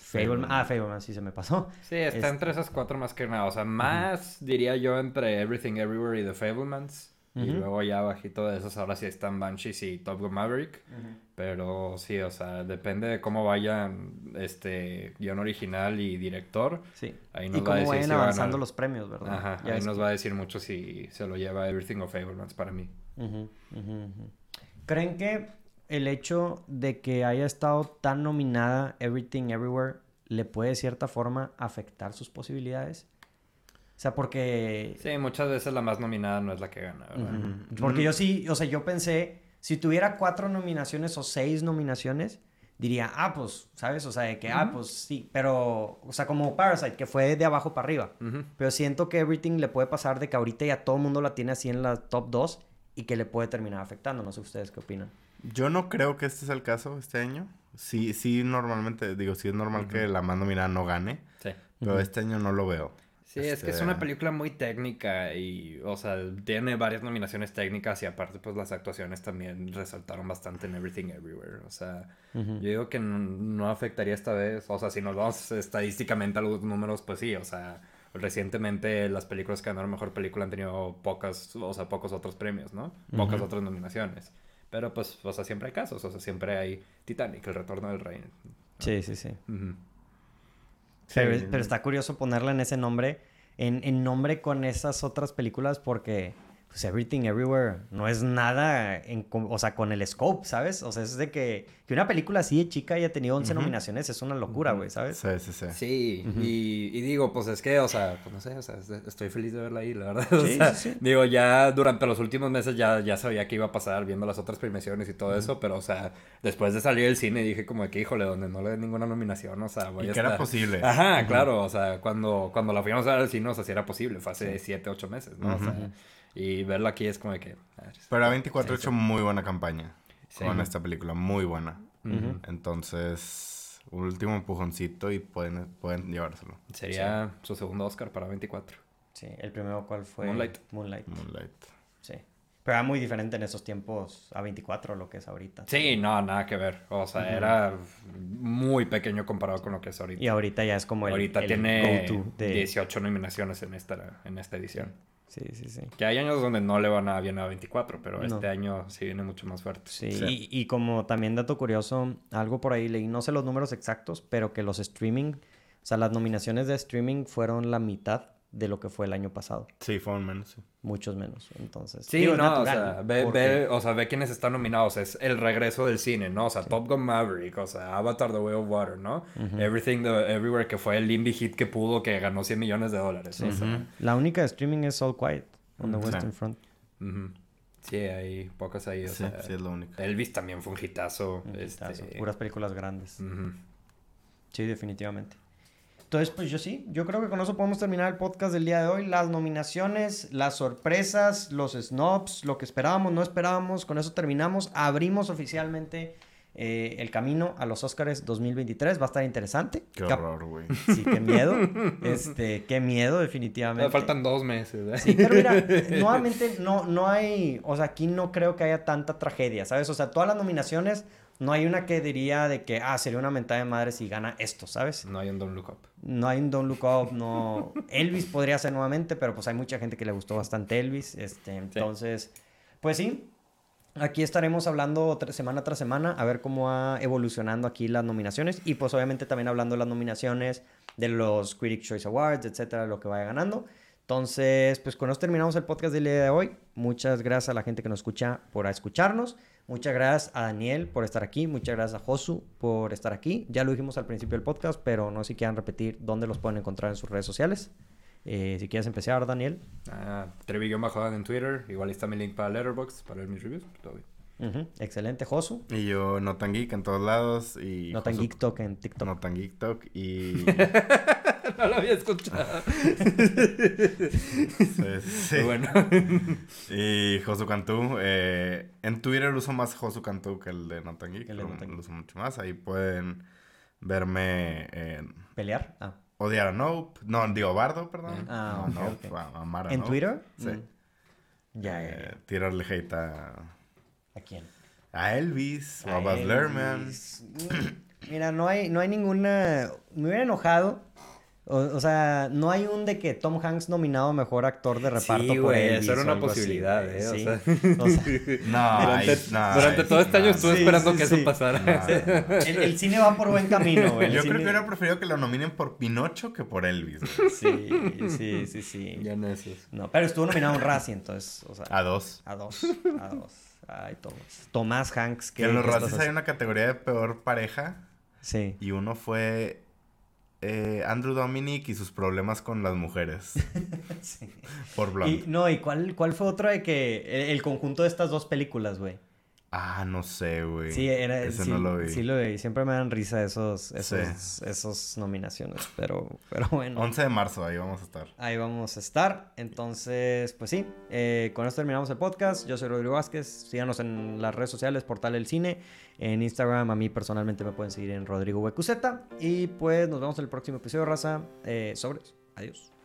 Fablemans. Ah, Fablemans, sí se me pasó. Sí, está entre esas cuatro más que nada. O sea, más diría yo entre Everything Everywhere y The Fablemans. Y luego ya bajito de esos ahora sí están Banshees y Top Gun Maverick. Pero sí, o sea, depende de cómo vayan este guion original y director. Sí. Ahí nos y cómo vayan avanzando los premios, ¿verdad? Ajá, ahí nos va a decir mucho si se lo lleva Everything of Fablemans para mí. ¿Creen que el hecho de que haya estado tan nominada Everything Everywhere le puede de cierta forma afectar sus posibilidades? O sea, porque... Sí, muchas veces la más nominada no es la que gana, ¿verdad? Porque yo sí, o sea, yo pensé, si tuviera cuatro nominaciones o seis nominaciones, diría, ah, pues, ¿sabes? O sea, de que, ah, pues sí, pero, o sea, como Parasite, que fue de abajo para arriba. Pero siento que Everything le puede pasar de que ahorita ya todo el mundo la tiene así en la top 2 y que le puede terminar afectando. No sé ustedes qué opinan. Yo no creo que este sea el caso este año. Sí, sí, normalmente, digo, sí es normal que la más nominada no gane. Sí. Pero este año no lo veo. Sí, es que es una este, película muy técnica y, o sea, tiene varias nominaciones técnicas y aparte, pues las actuaciones también resaltaron bastante en Everything Everywhere. O sea, yo digo que no, afectaría esta vez. O sea, si nos vamos estadísticamente a los números, pues sí, o sea, recientemente las películas que ganaron mejor película han tenido pocas, o sea, pocos otros premios, ¿no? Pocas otras nominaciones. Pero pues, o sea, siempre hay casos, o sea, siempre hay Titanic, El Retorno del Rey. Sí, sí, sí. Pero, está curioso ponerla en ese nombre, en, en nombre con esas otras películas porque pues Everything Everywhere no es nada, en, o sea, con el scope, ¿sabes? O sea, es de que, que una película así de chica haya tenido 11 nominaciones es una locura, güey, ¿sabes? Sí, sí, sí. Sí, y, y, digo, pues es que, o sea, pues no sé, o sea, estoy feliz de verla ahí, la verdad. O sí, sea, sí, sí. Digo, ya durante los últimos meses ya, ya sabía qué iba a pasar viendo las otras premiaciones y todo eso, pero, o sea, después de salir del cine dije como que, híjole, donde no le den ninguna nominación, o sea, voy y que era posible. Ajá, claro, o sea, cuando, cuando la fuimos a ver al cine, o sea, sí era posible, fue hace 7, 8 meses, ¿no? O sea... Y verla aquí es como de que... Pero A24 ha hecho muy buena campaña con esta película, muy buena. Entonces, último empujoncito y pueden, pueden llevárselo. Sería su segundo Oscar para 24. Sí, el primero cuál fue? Moonlight. Moonlight. Moonlight. Sí. Pero era muy diferente en esos tiempos a 24 lo que es ahorita. Sí, no, nada que ver. O sea, era muy pequeño comparado con lo que es ahorita. Y ahorita ya es como el Ahorita tiene 18 nominaciones en esta, en esta edición. Sí, sí, sí. Que hay años donde no le van a bien a 24, pero este año sí viene mucho más fuerte. Sí, Y, y, como también dato curioso, algo por ahí leí, no sé los números exactos, pero que los streaming, o sea, las nominaciones de streaming fueron la mitad de lo que fue el año pasado. Sí, fueron menos, sí. Muchos menos, entonces. Sí, no, o, sea, ve, o sea, ve quiénes están nominados. Es el regreso del cine, ¿no? O sea, Top Gun Maverick, o sea, Avatar The Way of Water, ¿no? Everything Everywhere, que fue el indie hit que pudo, que ganó 100 millones de dólares. La única de streaming es All Quiet on the Western Front. Sí, hay pocas ahí. O sí, sí, es lo único. Elvis también fue un hitazo. Este... Puras películas grandes. Sí, definitivamente. Entonces, pues yo sí, yo creo que con eso podemos terminar el podcast del día de hoy. Las nominaciones, las sorpresas, los snobs, lo que esperábamos, no esperábamos, con eso terminamos. Abrimos oficialmente eh, el camino a los Oscars 2023. Va a estar interesante. Qué horror, güey. Sí, qué miedo. Este, qué miedo, definitivamente. Me faltan dos meses, ¿eh? Sí, pero mira, nuevamente no, no hay, o sea, aquí no creo que haya tanta tragedia, ¿sabes? O sea, todas las nominaciones no hay una que diría de que, ah, sería una mentada de madre si gana esto, ¿sabes? No hay un Don't Look Up. No hay un Don't Look Up, no... Elvis podría ser nuevamente, pero pues hay mucha gente que le gustó bastante Elvis, este, entonces, pues sí, aquí estaremos hablando semana tras semana a ver cómo va evolucionando aquí las nominaciones y pues obviamente también hablando de las nominaciones de los Critics Choice Awards, etcétera, lo que vaya ganando. Entonces, pues con eso terminamos el podcast del día de hoy. Muchas gracias a la gente que nos escucha por escucharnos. Muchas gracias a Daniel por estar aquí. Muchas gracias a Josu por estar aquí. Ya lo dijimos al principio del podcast, pero no sé si quieran repetir dónde los pueden encontrar en sus redes sociales. Eh, si quieres empezar, Daniel. Ah, Bajo en Twitter. Igual está mi link para Letterboxd para ver mis reviews. Todo bien. Excelente, Josu. Y yo, Notan Geek en todos lados. Y Notan Geek Talk en TikTok. Notan Geek Talk y... no lo había escuchado. sí, Bueno. y Josu Cantú. Eh, en Twitter uso más Josu Cantú que el de Notan Geek. El de Lo uso mucho más. Ahí pueden verme en... ¿Pelear? Ah. Odiar a Nope. No, digo Bardo, perdón. Ah, no, okay, Amar a ¿En Twitter? Sí. Mm. Ya, ya, eh, Tirarle hate a... ¿A quién? A Elvis a Baz Luhrmann. Mira, no hay, no hay ninguna... Me hubiera enojado O, sea, no hay un de que Tom Hanks nominado mejor actor de reparto sí, por Eso era una posibilidad, ¿eh? O sea, no, durante, durante todo este año estuve esperando que eso pasara. El, cine va por buen camino, güey. Yo creo que hubiera preferido que lo nominen por Pinocho que por Elvis. Sí, sí, sí, sí. Ya no es eso. No, pero estuvo nominado en Razzie, entonces, o sea. A dos. A dos, a dos. Ay, Tomás. Tomás Hanks. Que en los Razzies hay una categoría de peor pareja. Sí. Y uno fue eh, Andrew Dominic y sus problemas con las mujeres. sí. Por Blonde. Y, no, ¿y cuál, cuál fue otro de que el conjunto de estas dos películas, güey? Ah, no sé, güey. Sí, era, Ese sí, no lo vi. Sí lo vi. Siempre me dan risa esos, esos, esos nominaciones. Pero, pero bueno. 11 de marzo, ahí vamos a estar. Ahí vamos a estar. Entonces, pues sí. Eh, con esto terminamos el podcast. Yo soy Rodrigo Vázquez. Síganos en las redes sociales, Portal El Cine. En Instagram, a mí personalmente me pueden seguir en Rodrigo Becuzeta. Y pues nos vemos en el próximo episodio, raza. Eh, sobres. Adiós.